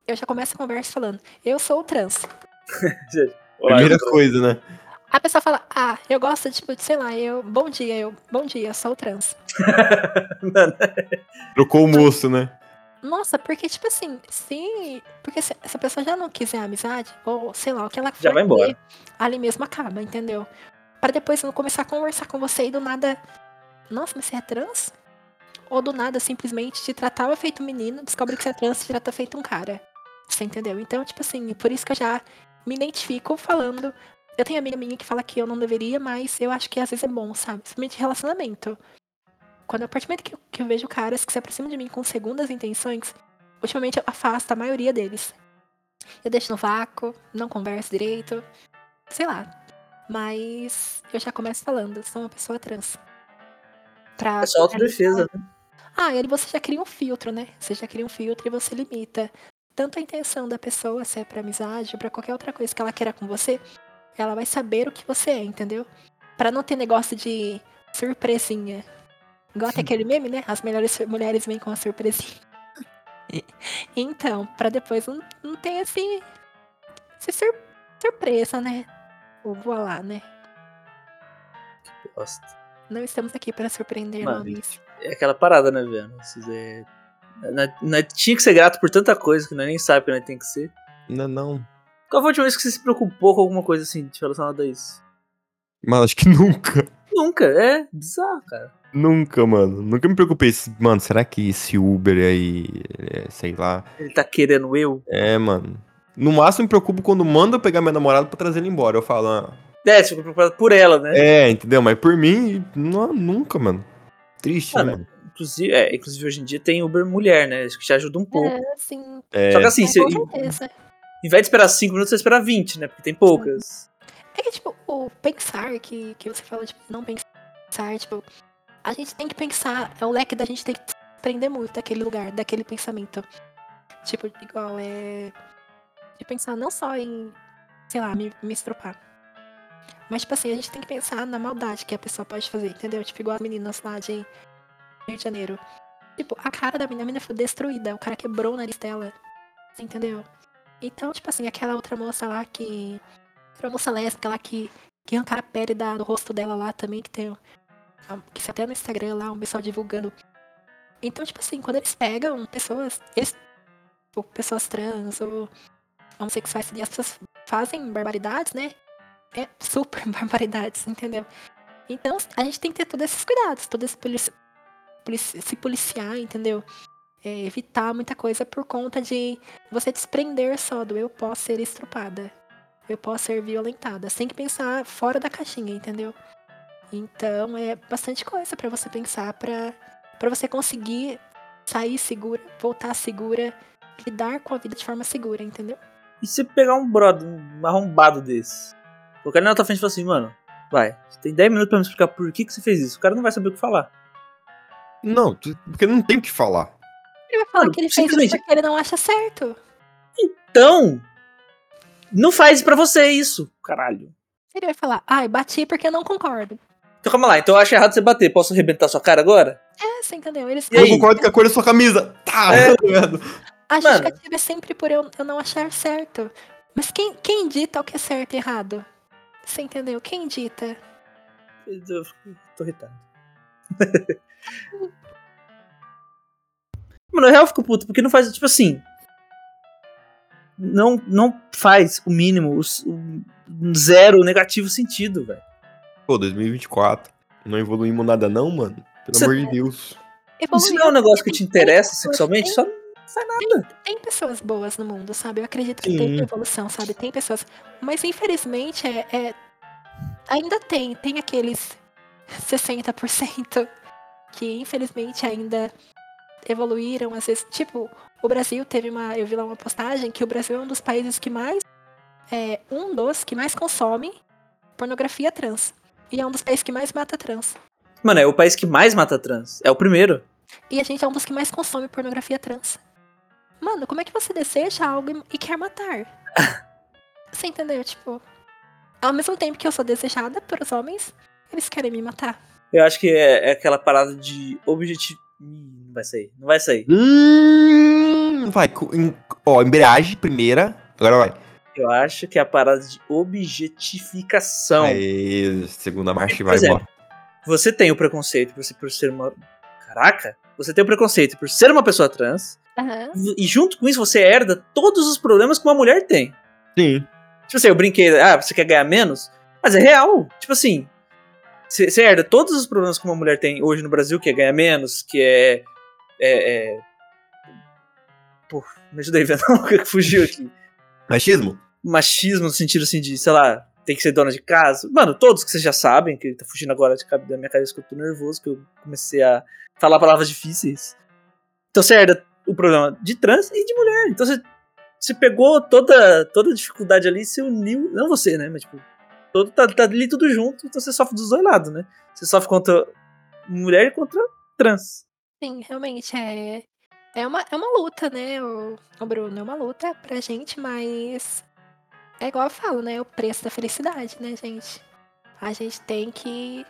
Eu já começo a conversa falando, eu sou trans. Primeira coisa, né? A pessoa fala, ah, eu gosto, tipo, de, sei lá, eu. Bom dia, eu. Bom dia, sou trans. Mano, Trocou o moço, né? Nossa, porque, tipo assim, se. Porque se essa pessoa já não quiser amizade, ou sei lá, o que ela Já vai embora. ter, ali mesmo acaba, entendeu? Pra depois não começar a conversar com você e do nada. Nossa, mas você é trans? Ou do nada, simplesmente te tratava feito menino, descobre que você é trans e te trata feito um cara. Você entendeu? Então, tipo assim, por isso que eu já me identifico falando. Eu tenho amiga minha que fala que eu não deveria, mas eu acho que às vezes é bom, sabe? Principalmente relacionamento. Quando a partir do momento que eu, que eu vejo caras que se aproximam de mim com segundas intenções, ultimamente eu afasto a maioria deles. Eu deixo no vácuo, não converso direito, sei lá. Mas eu já começo falando, sou uma pessoa trans. Pra é só autodefesa, né? ah, e aí você já cria um filtro, né? Você já cria um filtro e você limita tanto a intenção da pessoa, se é pra amizade ou pra qualquer outra coisa que ela queira com você, ela vai saber o que você é, entendeu? Pra não ter negócio de surpresinha. Igual até aquele meme, né? As melhores mulheres vêm com a surpresinha. Então, pra depois não, não ter esse, esse sur- surpresa, né? Ou voilá, né? Bosta. Não estamos aqui para surpreender nomes. É aquela parada, né, velho? É... nós- nós tinha que ser grato por tanta coisa que nós nem sabe que nós tem que ser. Não, não. Qual foi a última vez que você se preocupou com alguma coisa assim relacionada a isso? Mas acho que nunca. Nunca, é bizarro, cara. Nunca, mano. Nunca me preocupei. Mano, será que esse Uber aí, é, sei lá. Ele tá querendo eu. É, mano. No máximo me preocupo quando manda eu pegar minha namorada pra trazer ele embora. Eu falo, ah, É, você ficou preocupado por ela, né? é, entendeu? Mas por mim, não, nunca, mano. Triste, Mano, né, mano? Inclusive, é, inclusive hoje em dia tem Uber mulher, né? Acho que te ajuda um pouco. É, assim, É, Só que assim, é, você. Em vez de esperar 5 minutos, você espera 20, né? Porque tem poucas. É que, tipo, o pensar que, que você falou, tipo, não pensar, tipo, a gente tem que pensar, é o leque da gente tem que aprender muito daquele lugar, daquele pensamento. Tipo, igual, é. De pensar não só em, sei lá, me, me estropar. Mas, tipo assim, a gente tem que pensar na maldade que a pessoa pode fazer, entendeu? Tipo, igual as meninas lá de Rio de Janeiro. Tipo, a cara da menina, a menina foi destruída, o cara quebrou o nariz dela. Entendeu? Então, tipo assim, aquela outra moça lá que. Era uma moça lésbica lá que, que arrancaram a pele da, do rosto dela lá também, que tem. Que se até no Instagram lá, um pessoal divulgando. Então, tipo assim, quando eles pegam pessoas. Eles, tipo, pessoas trans ou homossexuais, e as pessoas fazem barbaridades, né? É super barbaridades, entendeu? Então, a gente tem que ter todos esses cuidados, todo esse polici polici- se policiar, entendeu? É, evitar muita coisa por conta de você desprender só do eu posso ser estrupada, eu posso ser violentada. Você tem que pensar fora da caixinha, entendeu? Então é bastante coisa pra você pensar pra para você conseguir sair segura, voltar segura, lidar com a vida de forma segura, entendeu? E se pegar um brother, um arrombado desse? O cara na tua frente e fala assim, mano, vai, você tem 10 minutos pra me explicar por que, que você fez isso. O cara não vai saber o que falar. Não, porque não tem o que falar. Ele vai falar Mano, que ele fez isso simplesmente- porque ele não acha certo. Então, não faz pra você isso, caralho. Ele vai falar, ai, bati porque eu não concordo. Então calma lá, então eu acho errado você bater. Posso arrebentar sua cara agora? É, você entendeu? Eles, E Eu concordo com a cor da sua camisa. Tá, É. tá ligado? a Mano. justificativa é sempre por eu, eu não achar certo. Mas quem, quem dita o que é certo e errado? Você entendeu? Quem dita? Eu tô irritado. Mano, na real eu fico puto, porque não faz, tipo assim. Não, não faz o mínimo, o, o zero negativo sentido, velho. Pô, 2024. Não evoluímos nada não, mano. Pelo Você- amor de Deus. Se não é um negócio que te interessa sexualmente, só Tem pessoas boas no mundo, sabe? Eu acredito que Sim. tem evolução, sabe? Tem pessoas. Mas infelizmente é, é- ainda tem. Tem aqueles 60% que infelizmente ainda evoluíram. Às vezes, tipo, o Brasil teve uma. Eu vi lá uma postagem que o Brasil é um dos países que mais. É um dos que mais consome pornografia trans. E é um dos países que mais mata trans. Mano, é o país que mais mata trans. É o primeiro. E a gente é um dos que mais consome pornografia trans. Mano, como é que você deseja algo e- quer matar? Você entendeu? Tipo, ao mesmo tempo que eu sou desejada pelos homens, eles querem me matar. Eu acho que é, é aquela parada de objetivo. Não vai sair. Não vai sair. Hum, vai, em- ó, embreagem, primeira. Agora vai. Eu acho que é a parada de objetificação. Aí, segunda marcha e vai é. embora. Você tem o preconceito por, ser- por ser uma. Caraca! Você tem o preconceito por ser uma pessoa trans. Aham. E junto com isso você herda todos os problemas que uma mulher tem. Sim. Tipo assim, eu brinquei, ah, você quer ganhar menos? Mas é real. Tipo assim, você você herda todos os problemas que uma mulher tem hoje no Brasil, que é ganhar menos, que é. É. é... Pô, me Venom, que fugiu aqui. Machismo? Machismo no sentido assim de, sei lá, tem que ser dona de casa. Mano, todos que vocês já sabem, que tá fugindo agora de da minha cabeça que eu tô nervoso, que eu comecei a falar palavras difíceis. Então você herda o problema de trans e de mulher. Então você, você pegou toda, toda a dificuldade ali e se uniu. Não você, né? Mas tipo, todo, tá, tá ali tudo junto, então você sofre dos dois lados, né? Você sofre contra mulher e contra trans. Sim, realmente é. É uma, é uma luta, né, o, o Bruno? É uma luta pra gente, mas. É igual eu falo, né? O preço da felicidade, né, gente? A gente tem que.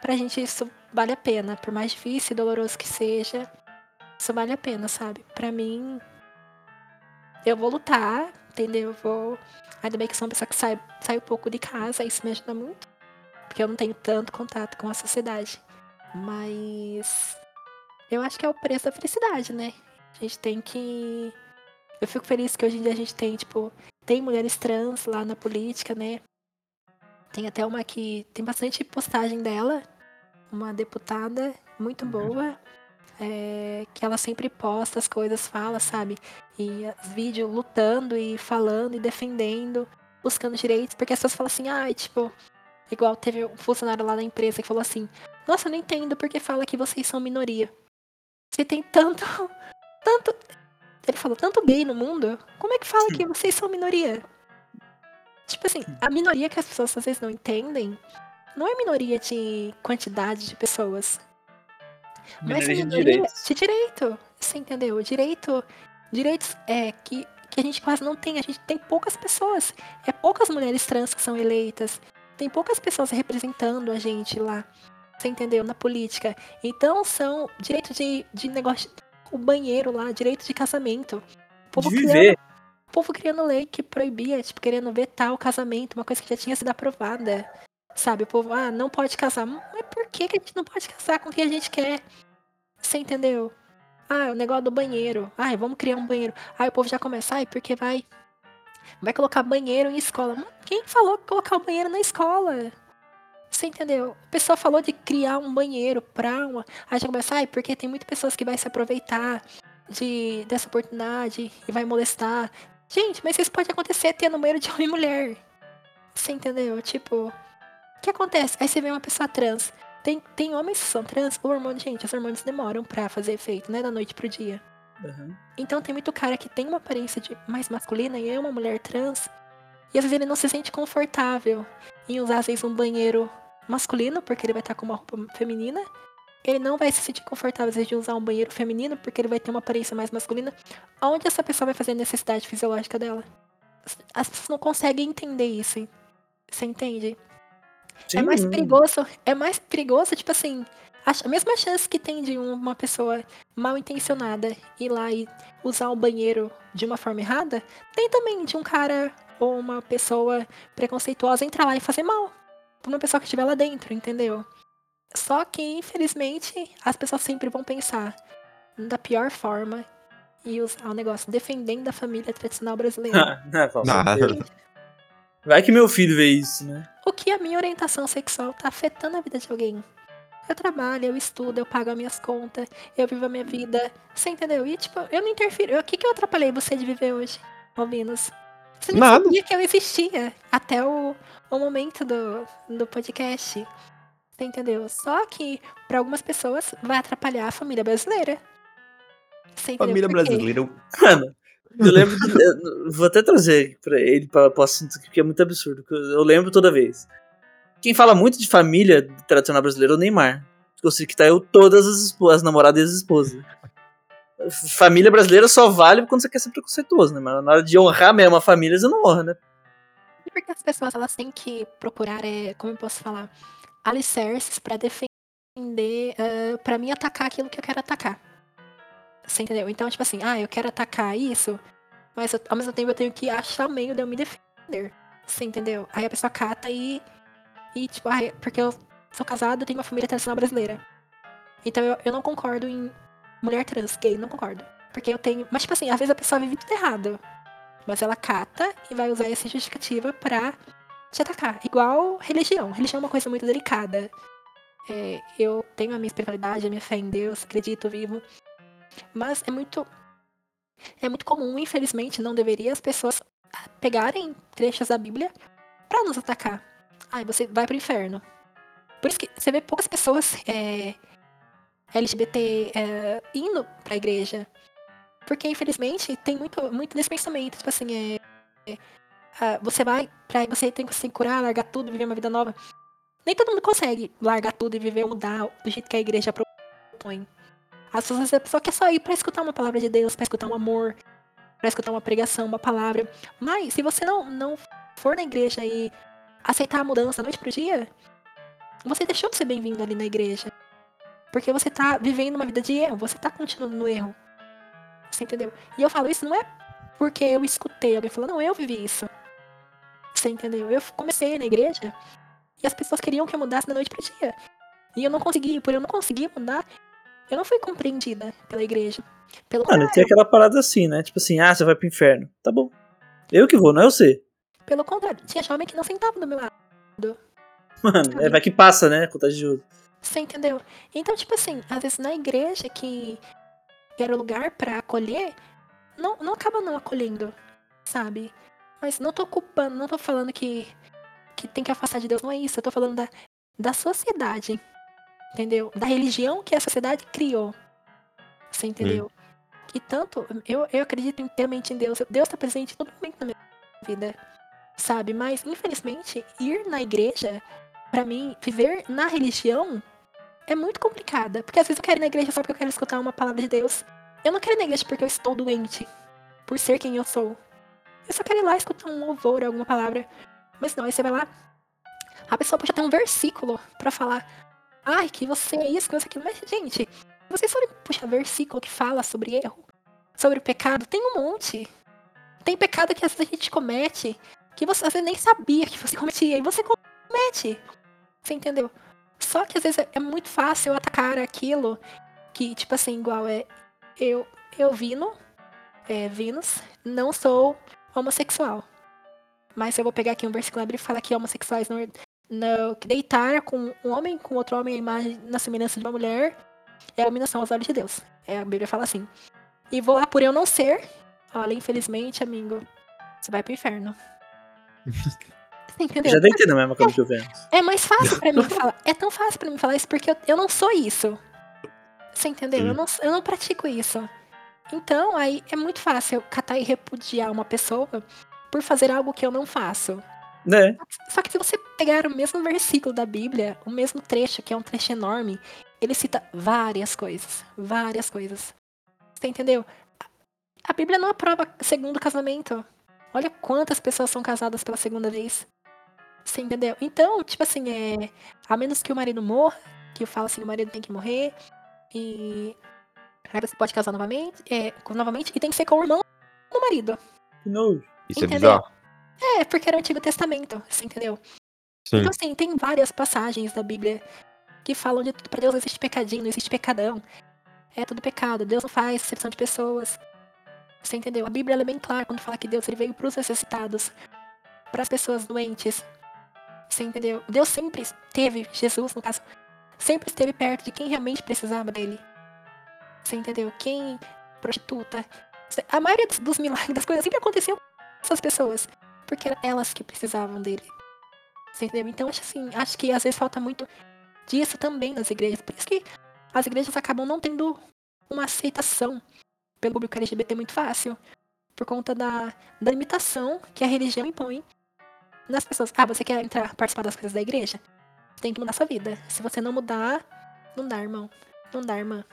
Pra gente isso vale a pena. Por mais difícil e doloroso que seja, isso vale a pena, sabe? Pra mim. Eu vou lutar, entendeu? Eu vou. Ainda bem que sou uma pessoa que sai, sai um pouco de casa, isso me ajuda muito. Porque eu não tenho tanto contato com a sociedade. Mas. Eu acho que é o preço da felicidade, né? A gente tem que. Eu fico feliz que hoje em dia a gente tem, tipo, tem mulheres trans lá na política, né? Tem até uma que. Tem bastante postagem dela, uma deputada muito boa, é, que ela sempre posta as coisas, fala, sabe? E os vídeos lutando e falando e defendendo, buscando direitos, porque as pessoas falam assim, ai, tipo, igual teve um funcionário lá da empresa que falou assim, nossa, eu não entendo porque fala que vocês são minoria. Você tem tanto. Tanto. Ele falou tanto gay no mundo. Como é que fala que vocês são minoria? Tipo assim, a minoria que as pessoas às vezes não entendem não é minoria de quantidade de pessoas. Mas Minoria de minoria direitos. de direito. Você entendeu? Direito. Direitos é que, que a gente quase não tem. A gente tem poucas pessoas. É poucas mulheres trans que são eleitas. Tem poucas pessoas representando a gente lá. Você entendeu? Na política. Então são direito de, de negócio. O banheiro lá, direito de casamento. O povo, De criando, viver. o povo criando lei que proibia, tipo, querendo vetar o casamento, uma coisa que já tinha sido aprovada. Sabe? O povo, ah, não pode casar. Mas por que, que a gente não pode casar com quem a gente quer? Você entendeu? Ah, o negócio do banheiro. Ai, vamos criar um banheiro. Aí o povo já começa, ai, porque vai. Vai colocar banheiro em escola. Quem falou que colocar o banheiro na escola? Você entendeu? A pessoa falou de criar um banheiro pra uma. Aí já começa, ai, porque tem muitas pessoas que vai se aproveitar de, dessa oportunidade e vai molestar. Gente, mas isso pode acontecer tendo banheiro de homem e mulher. Você entendeu? Tipo, o que acontece? Aí você vê uma pessoa trans Tem, tem homens que são trans, o hormônio, gente, os hormônios demoram pra fazer efeito, né? Da noite pro dia. Uhum. Então tem muito cara que tem uma aparência de mais masculina e é uma mulher trans. E às vezes ele não se sente confortável em usar, às vezes, um banheiro masculino, porque ele vai estar com uma roupa feminina. Ele não vai se sentir confortável, de usar um banheiro feminino, porque ele vai ter uma aparência mais masculina. Onde essa pessoa vai fazer a necessidade fisiológica dela? As pessoas não conseguem entender isso. Você entende? Sim, É mais perigoso, é mais perigoso, tipo assim, a mesma chance que tem de uma pessoa mal intencionada ir lá e usar o banheiro de uma forma errada, tem também de um cara ou uma pessoa preconceituosa entrar lá e fazer mal uma pessoa que estiver lá dentro, entendeu? Só que, infelizmente, as pessoas sempre vão pensar da pior forma e usar o negócio defendendo a família tradicional brasileira. Não, Ah, Vai que meu filho vê isso, né? O que a minha orientação sexual tá afetando a vida de alguém? Eu trabalho, eu estudo, eu pago as minhas contas, eu vivo a minha vida. Você entendeu? E tipo, eu não interfiro. O que, que eu atrapalhei você de viver hoje, Albinos? Você nem Nada. sabia que eu existia até o, o momento do, do podcast. Você entendeu? Só que, pra algumas pessoas, vai atrapalhar a família brasileira. Você entendeu? família brasileira. Mano, eu lembro. de- eu vou até trazer pra ele, pra, pro assunto aqui, porque é muito absurdo. Eu lembro toda vez. Quem fala muito de família tradicional brasileira é o Neymar. Consegui que tá eu todas as, as namoradas e as esposas. Família brasileira só vale quando você quer ser preconceituoso, né? Mas na hora de honrar mesmo a família, você não honra, né? Porque as pessoas elas têm que procurar, é, como eu posso falar, alicerces pra defender, eh, pra mim atacar aquilo que eu quero atacar. Você entendeu? Então, tipo assim, ah, eu quero atacar isso, mas eu- ao mesmo tempo eu tenho que achar meio de eu me defender. Você entendeu? Aí a pessoa cata e. E, tipo, ah, porque eu sou casado e tenho uma família tradicional brasileira. Então eu, eu não concordo em mulher trans, gay, não concordo. Porque eu tenho. Mas, tipo assim, às vezes a pessoa vive tudo errado. Mas ela cata e vai usar essa justificativa pra te atacar. Igual religião. Religião é uma coisa muito delicada. É, eu tenho a minha espiritualidade, a minha fé em Deus, acredito, vivo. Mas é muito. É muito comum, infelizmente, não deveria as pessoas pegarem trechos da Bíblia pra nos atacar. Ai, você vai pro inferno. Por isso que você vê poucas pessoas é, LGBT é, indo pra igreja. Porque, infelizmente, tem muito, muito desse pensamento. Tipo assim, é, é, ah, você vai pra você tem que se curar, largar tudo, viver uma vida nova. Nem todo mundo consegue largar tudo e viver mudar do jeito que a igreja propõe. Às vezes a pessoa quer só ir pra escutar uma palavra de Deus, pra escutar um amor, pra escutar uma pregação, uma palavra. Mas se você não, não for na igreja e aceitar a mudança da noite pro dia, você deixou de ser bem-vindo ali na igreja. Porque você tá vivendo uma vida de erro, você tá continuando no erro. Você entendeu? E eu falo isso não é porque eu escutei alguém falando, não, eu vivi isso. Você entendeu? Eu comecei na igreja e as pessoas queriam que eu mudasse da noite pro dia. E eu não consegui, por eu não conseguir mudar, eu não fui compreendida pela igreja. Pelo Mano, tem aquela parada assim, né? Tipo assim, ah, você vai pro inferno. Tá bom. Eu que vou, não é você. Pelo contrário, tinha jovem que não sentava do meu lado. Mano, é, vai que passa, né? Contagioso. Você entendeu? Então, tipo assim, às vezes na igreja que era o lugar pra acolher, não, não acaba não acolhendo, sabe? Mas não tô culpando, não tô falando que, que tem que afastar de Deus, não é isso. Eu tô falando da, da sociedade, entendeu? Da religião que a sociedade criou. Você entendeu? Que tanto, eu, eu acredito inteiramente em Deus. Deus tá presente em todo momento na minha vida, sabe? Mas, infelizmente, ir na igreja, pra mim, viver na religião é muito complicada. Porque às vezes eu quero ir na igreja só porque eu quero escutar uma palavra de Deus. Eu não quero ir na igreja porque eu estou doente. Por ser quem eu sou. Eu só quero ir lá escutar um louvor, alguma palavra. Mas não, aí você vai lá. A pessoa pode ter um versículo pra falar. Ai, que você é isso, que você é aquilo. Mas, gente, vocês forem puxar versículo que fala sobre erro, sobre pecado, tem um monte. Tem pecado que às vezes a gente comete que você às vezes nem sabia que você cometia. E você comete. Você entendeu? Só que às vezes é- é muito fácil atacar aquilo que, tipo assim, igual é. Eu, eu Vino, é, Vinus, não sou homossexual. Mas eu vou pegar aqui um versículo e falar que homossexuais não, não. que deitar com um homem com outro homem à imagem na semelhança de uma mulher é abominação aos olhos de Deus. É, a Bíblia fala assim. E vou lá por eu não ser. Olha, infelizmente, amigo, você vai pro inferno. Entendeu? Já dei entender a mesma coisa que eu venho. É mais fácil pra mim falar. É tão fácil pra mim falar isso porque eu, eu não sou isso. Você entendeu? Eu Sim. não, eu não pratico isso. Então, aí é muito fácil eu catar e repudiar uma pessoa por fazer algo que eu não faço. Né? Só que se você pegar o mesmo versículo da Bíblia, o mesmo trecho, que é um trecho enorme, ele cita várias coisas. Várias coisas. Você entendeu? A Bíblia não aprova segundo casamento. Olha quantas pessoas são casadas pela segunda vez. Você entendeu? Então, tipo assim, é. A menos que o marido morra, que eu falo assim, o marido tem que morrer. E. Aí você pode casar novamente. É, novamente. E tem que ser com o irmão do marido. Que nojo. Isso é Entendeu? bizarro. É, porque era o Antigo Testamento. Você entendeu? Sim. Então, assim, tem várias passagens da Bíblia que falam de pra Deus não existe pecadinho, não existe pecadão. É tudo pecado. Deus não faz exceção de pessoas. Você entendeu? A Bíblia ela é bem clara quando fala que Deus ele veio para os necessitados, para as pessoas doentes. Você entendeu? Deus sempre esteve, Jesus no caso, sempre esteve perto de quem realmente precisava dele. Você entendeu? Quem prostituta. A maioria dos- milagres, das coisas sempre aconteciam com essas pessoas, porque eram elas que precisavam dele. Você entendeu? Então, acho assim, acho que às vezes falta muito disso também nas igrejas. Por isso que as igrejas acabam não tendo uma aceitação pelo público LGBT muito fácil. Por conta da, da limitação que a religião impõe nas pessoas. Ah, você quer entrar, participar das coisas da igreja? Você tem que mudar sua vida. Se você não mudar, não dá, irmão. Não dá, irmã.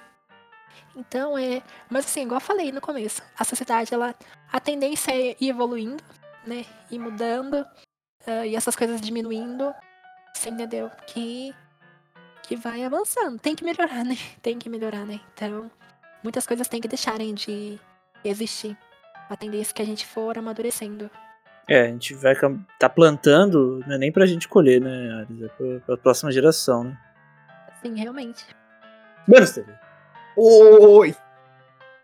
Então é. Mas assim, igual eu falei no começo, a sociedade, ela. A tendência é ir evoluindo, né? Ir mudando. ah, e essas coisas diminuindo. Você entendeu? Que. Que vai avançando. Tem que melhorar, né? Tem que melhorar, né? Então, muitas coisas têm que deixarem de existir. A tendência que a gente for amadurecendo. É, a gente vai tá plantando, não é nem pra gente colher, né, Ares? É pra, pra próxima geração, né? Sim, realmente. Menos TV. Oi!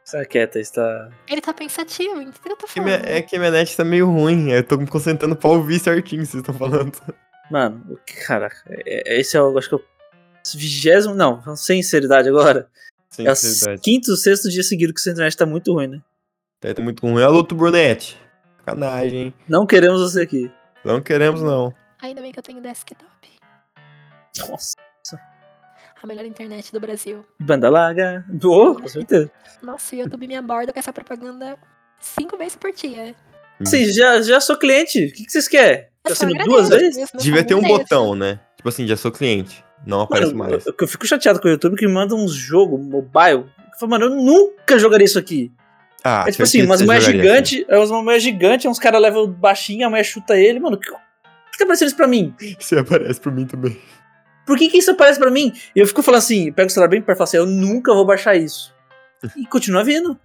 Está quieta, está. Ele tá pensativo, o que eu tô Que falando? minha- é que minha net tá meio ruim. Eu tô me concentrando pra ouvir certinho o que vocês estão falando. Mano, o que- caraca, é- é- esse é o, acho que é o vigésimo, não, sem sinceridade agora. Sem é o sinceridade. quinto, sexto dia seguido que o internet tá muito ruim, né? Tá, tá muito ruim. Alô, tu Brunete. Sacanagem? Não queremos você aqui. Não queremos, não. Ainda bem que eu tenho desktop. Nossa, A melhor internet do Brasil. banda larga. Oh, com certeza. Nossa, o YouTube me aborda com essa propaganda cinco vezes por dia. Sim, já, já sou cliente. O que, que vocês querem? Assino agradeço, duas vezes? Devia ter um botão, né? Tipo assim, já sou cliente. Não aparece Mano, mais. eu, eu fico chateado com o YouTube que me manda uns jogos mobile. Eu falo, mano, eu nunca jogaria isso aqui. Ah, é tipo assim, umas mulheres gigantes, é umas mulheres gigantes, uns caras levam baixinho, a mulher chuta ele. Mano, o que, por que tá aparecendo isso pra mim? Você aparece pra mim também. Por que, que isso aparece pra mim? E eu fico falando assim, pego o celular bem perto e falo assim, eu nunca vou baixar isso. E continua vindo.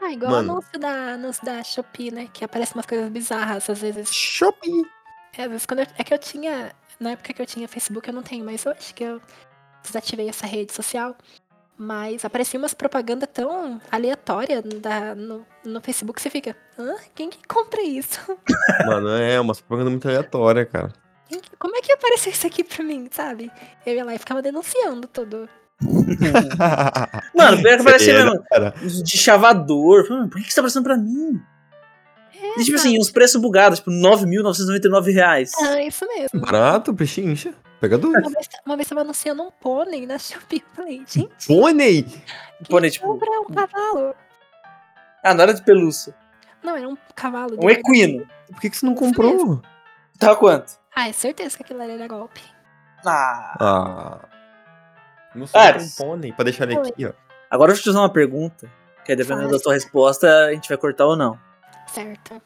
Ah, igual Mano. o anúncio da, anúncio da Shopee, né? Que aparece umas coisas bizarras às vezes. Shopping. É, às vezes quando eu- é que eu tinha. Na época que eu tinha Facebook, eu não tenho, mas hoje que eu desativei essa rede social. Mas aparecia umas propagandas tão aleatórias da, no, no Facebook, você fica, hã? Quem que compra isso? Mano, é uma propaganda muito aleatória, cara. Quem que- como é que apareceu isso aqui pra mim, sabe? Eu ia lá e ficava denunciando tudo. Mano, pior que aparecia mesmo. De chavador. Mano, por que, que isso tá aparecendo pra mim? É, E tipo assim, uns preços bugados, tipo, 9.999 reais. Ah, isso mesmo. Barato, pechincha. Pega dois. Uma vez, uma vez tava anunciando um pônei na Shopee. Eu falei, gente, Pônei! Pônei, tipo, compra um cavalo? ah, não era de pelúcia. Não, era um cavalo. de Um equino. Por que, que você não comprou? Tava quanto? Ah, é certeza que aquilo ali era golpe. Ah. Ah. Não sei Ah, um pônei pra deixar ele aqui, ó. Agora eu te fazer uma pergunta. Que aí, dependendo da Faz. tua resposta, a gente vai cortar ou não. Certo.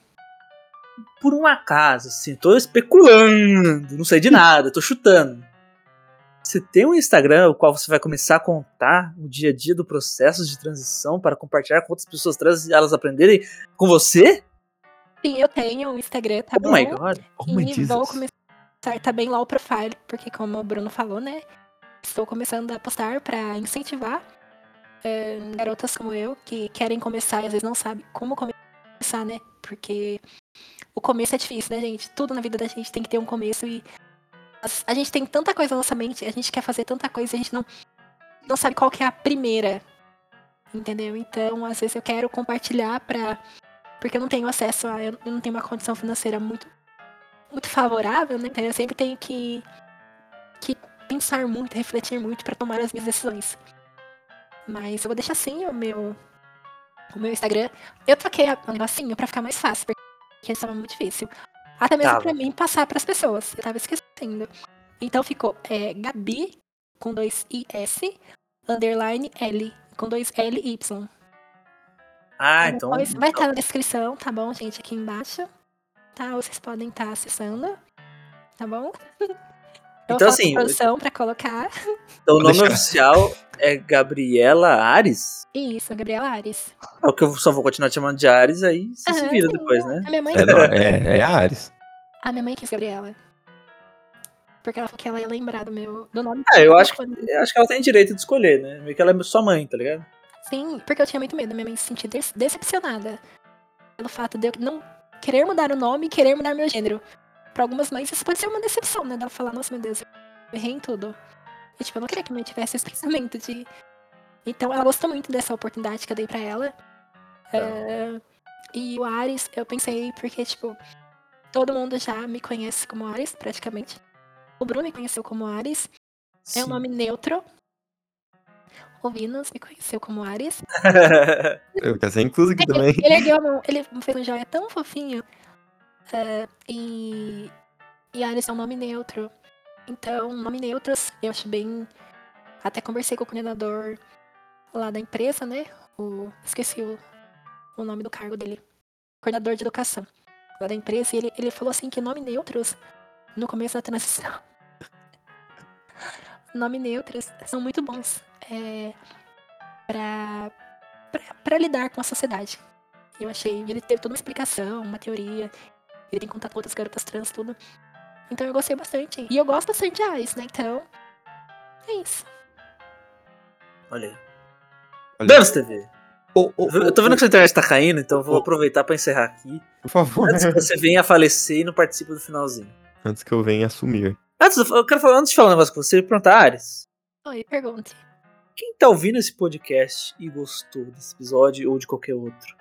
Por um acaso, assim, tô especulando, não sei de nada, tô chutando. Você tem um Instagram o qual você vai começar a contar o dia a dia do processo de transição para compartilhar com outras pessoas trans e elas aprenderem com você? Sim, eu tenho um Instagram, tá Oh bom? my god. Oh my e vou Jesus. começar também lá o profile, porque como o Bruno falou, né? Estou começando a postar pra incentivar eh, garotas como eu, que querem começar e às vezes não sabem como começar, né? Porque o começo é difícil, né, gente? Tudo na vida da gente tem que ter um começo e a gente tem tanta coisa na nossa mente, a gente quer fazer tanta coisa a gente não, não sabe qual que é a primeira. Entendeu? Então, às vezes eu quero compartilhar pra. Porque eu não tenho acesso a. Eu não tenho uma condição financeira muito muito favorável, né? Então eu sempre tenho que, que pensar muito, refletir muito para tomar as minhas decisões. Mas eu vou deixar assim o meu, o meu Instagram. Eu troquei o negocinho pra ficar mais fácil, porque estava muito difícil. Até mesmo Tava. pra mim passar pras pessoas. Eu tava esquecendo. Então ficou é, Gabi com dois IS, underline L, com dois L e Y. Ah, então. Depois vai estar na descrição, tá bom, gente, aqui embaixo. Tá? Vocês podem estar acessando. Tá bom? Eu Então, assim, produção pra colocar. Então o nome oficial é Gabriela Ares. Isso, Gabriela Ares. É o que eu só vou continuar te chamando de Ares, aí você se Aham, vira sim. depois, né? A minha mãe É, não, é, é a Ares. A minha mãe quis Gabriela. Porque ela falou que ela ia lembrar do meu do nome. Ah, eu acho Quando- Eu acho que ela tem direito de escolher, né? Meio que ela é sua mãe, tá ligado? Sim, porque eu tinha muito medo da minha mãe se sentir decepcionada. Pelo fato de eu não querer mudar o nome e querer mudar meu gênero. Pra algumas mães isso pode ser uma decepção, né? Dela falar, nossa, meu Deus, eu errei em tudo. E tipo, eu não queria que minha mãe tivesse esse pensamento de. Então ela gostou muito dessa oportunidade que eu dei pra ela. É, E o Ares, eu pensei, porque, tipo, todo mundo já me conhece como Ares, praticamente. O Bruno me conheceu como Ares. É um Sim. nome neutro. O Venus me conheceu como Ares. Eu quero ser incluso aqui também. Ele ergueu a mão, ele fez um joia tão fofinho. É, e, e Ares é um nome neutro. Então, nome neutros, eu acho bem. Até conversei com o coordenador lá da empresa, né? O, esqueci o, o nome do cargo dele. Coordenador de educação lá da empresa. E ele, ele falou assim que nome neutros, no começo da transição, nome neutros são muito bons é, para para lidar com a sociedade. Eu achei, ele teve toda uma explicação, uma teoria. Ele tem contato com outras garotas trans, tudo. Então eu gostei bastante. E eu gosto bastante de Ares, né? Então, é isso. Olha aí. Olha. Vemos TV. Ô, ô, Eu tô vendo que sua internet tá caindo, então eu vou aproveitar pra encerrar aqui. Por favor. Antes que você venha a falecer e não participe do finalzinho. Antes que eu venha assumir. Antes, eu quero falar, antes de falar um negócio com você, perguntar, Ares, Oi, pergunte. quem tá ouvindo esse podcast e gostou desse episódio ou de qualquer outro,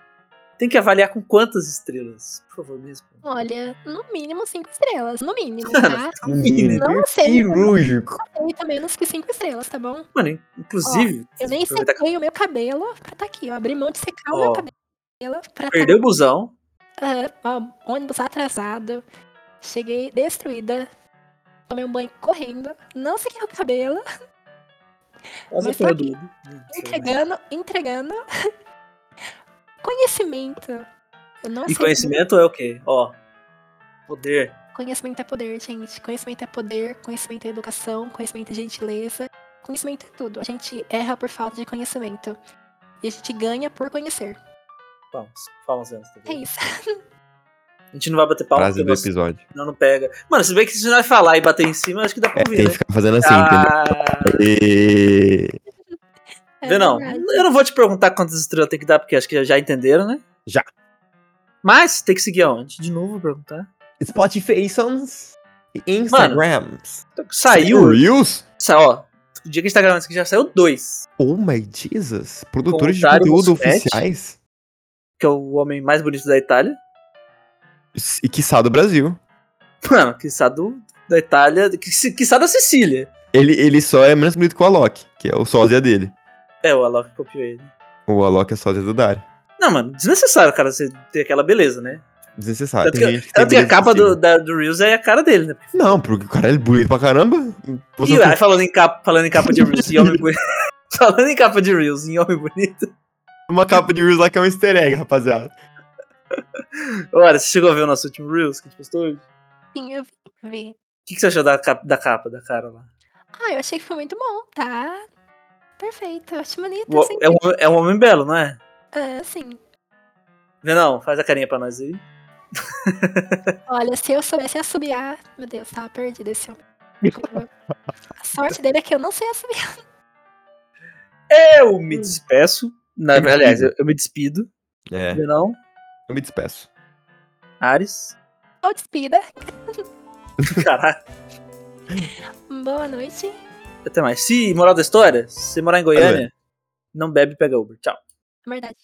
tem que avaliar com quantas estrelas? Por favor, me responda. Olha, no mínimo cinco estrelas. No mínimo, tá? Menino, Não sei. cirúrgico. Aceita menos que cinco estrelas, tá bom? Mano, inclusive, Eu nem aproveitar sequei o meu cabelo pra tá aqui. Eu abri mão de secar o Ó. meu cabelo pra tá perdeu o busão. Ah, ó, ônibus atrasado. Cheguei destruída. Tomei um banho correndo. Não sequei o cabelo. Mas foi tô aqui, do- Entregando, entregando. Conhecimento. Eu não E sei conhecimento é o quê? Ó, poder. Conhecimento é poder, gente. Conhecimento é poder, conhecimento é educação, conhecimento é gentileza. Conhecimento é tudo. A gente erra por falta de conhecimento. E a gente ganha por conhecer. Palmas, palmas antes. tá É isso. A gente não vai bater palmas, Frase do você episódio. não, não pega. Mano, se bem que se você vai falar e bater em cima, acho que dá pra É, ouvir, tem que né? ficar fazendo assim, entendeu? Ah, E... É Vê não, verdade. eu não vou te perguntar quantas estrelas tem que dar, porque acho que já entenderam, né? Já. Mas tem que seguir aonde? De novo, vou perguntar. Spotify sons e Instagrams. Saiu, Reels? sa- ó, o dia que a gente tá gravando isso aqui já saiu dois. Oh my Jesus. Produtores de conteúdo oficiais. Que é o homem mais bonito da Itália. E quiçá do Brasil. Mano, que do, da Itália, que, que da Sicília. Ele, ele só é menos bonito que o Alok, que é o sósia dele. É, o Alok copiou ele. O Alok é sósia do Dario. Não, mano, desnecessário, cara, você ter aquela beleza, né? Desnecessário. Tanto Tem que, tanto que a capa do, da- do Reels é a cara dele, né? Não, porque o cara é bonito pra caramba. Você E não- aí, falando em capa, falando em capa de Reels e homem bonito. falando em capa de Reels e homem bonito. Uma capa de Reels lá que é um easter egg, rapaziada. Olha, você chegou a ver o nosso último Reels que a gente postou hoje? O Sim, eu vi. que, que você achou da capa, da capa, da cara lá? Ah, eu achei que foi muito bom, tá? Perfeito, eu acho bonito. O- assim. É um, é um homem belo, não é? É, sim. Vê não, faz a carinha pra nós aí. Olha, se eu soubesse assobiar, meu Deus, tava perdido esse homem. A sorte dele é que eu não sei assobiar. Eu me despeço. Na, aliás, eu, eu me despido. É, Vê não? eu me despeço. Ares. Tô despida. Caralho. Boa noite. Até mais. Se, moral da história, se você morar em Goiânia, não bebe e pega Uber. Tchau. Verdade.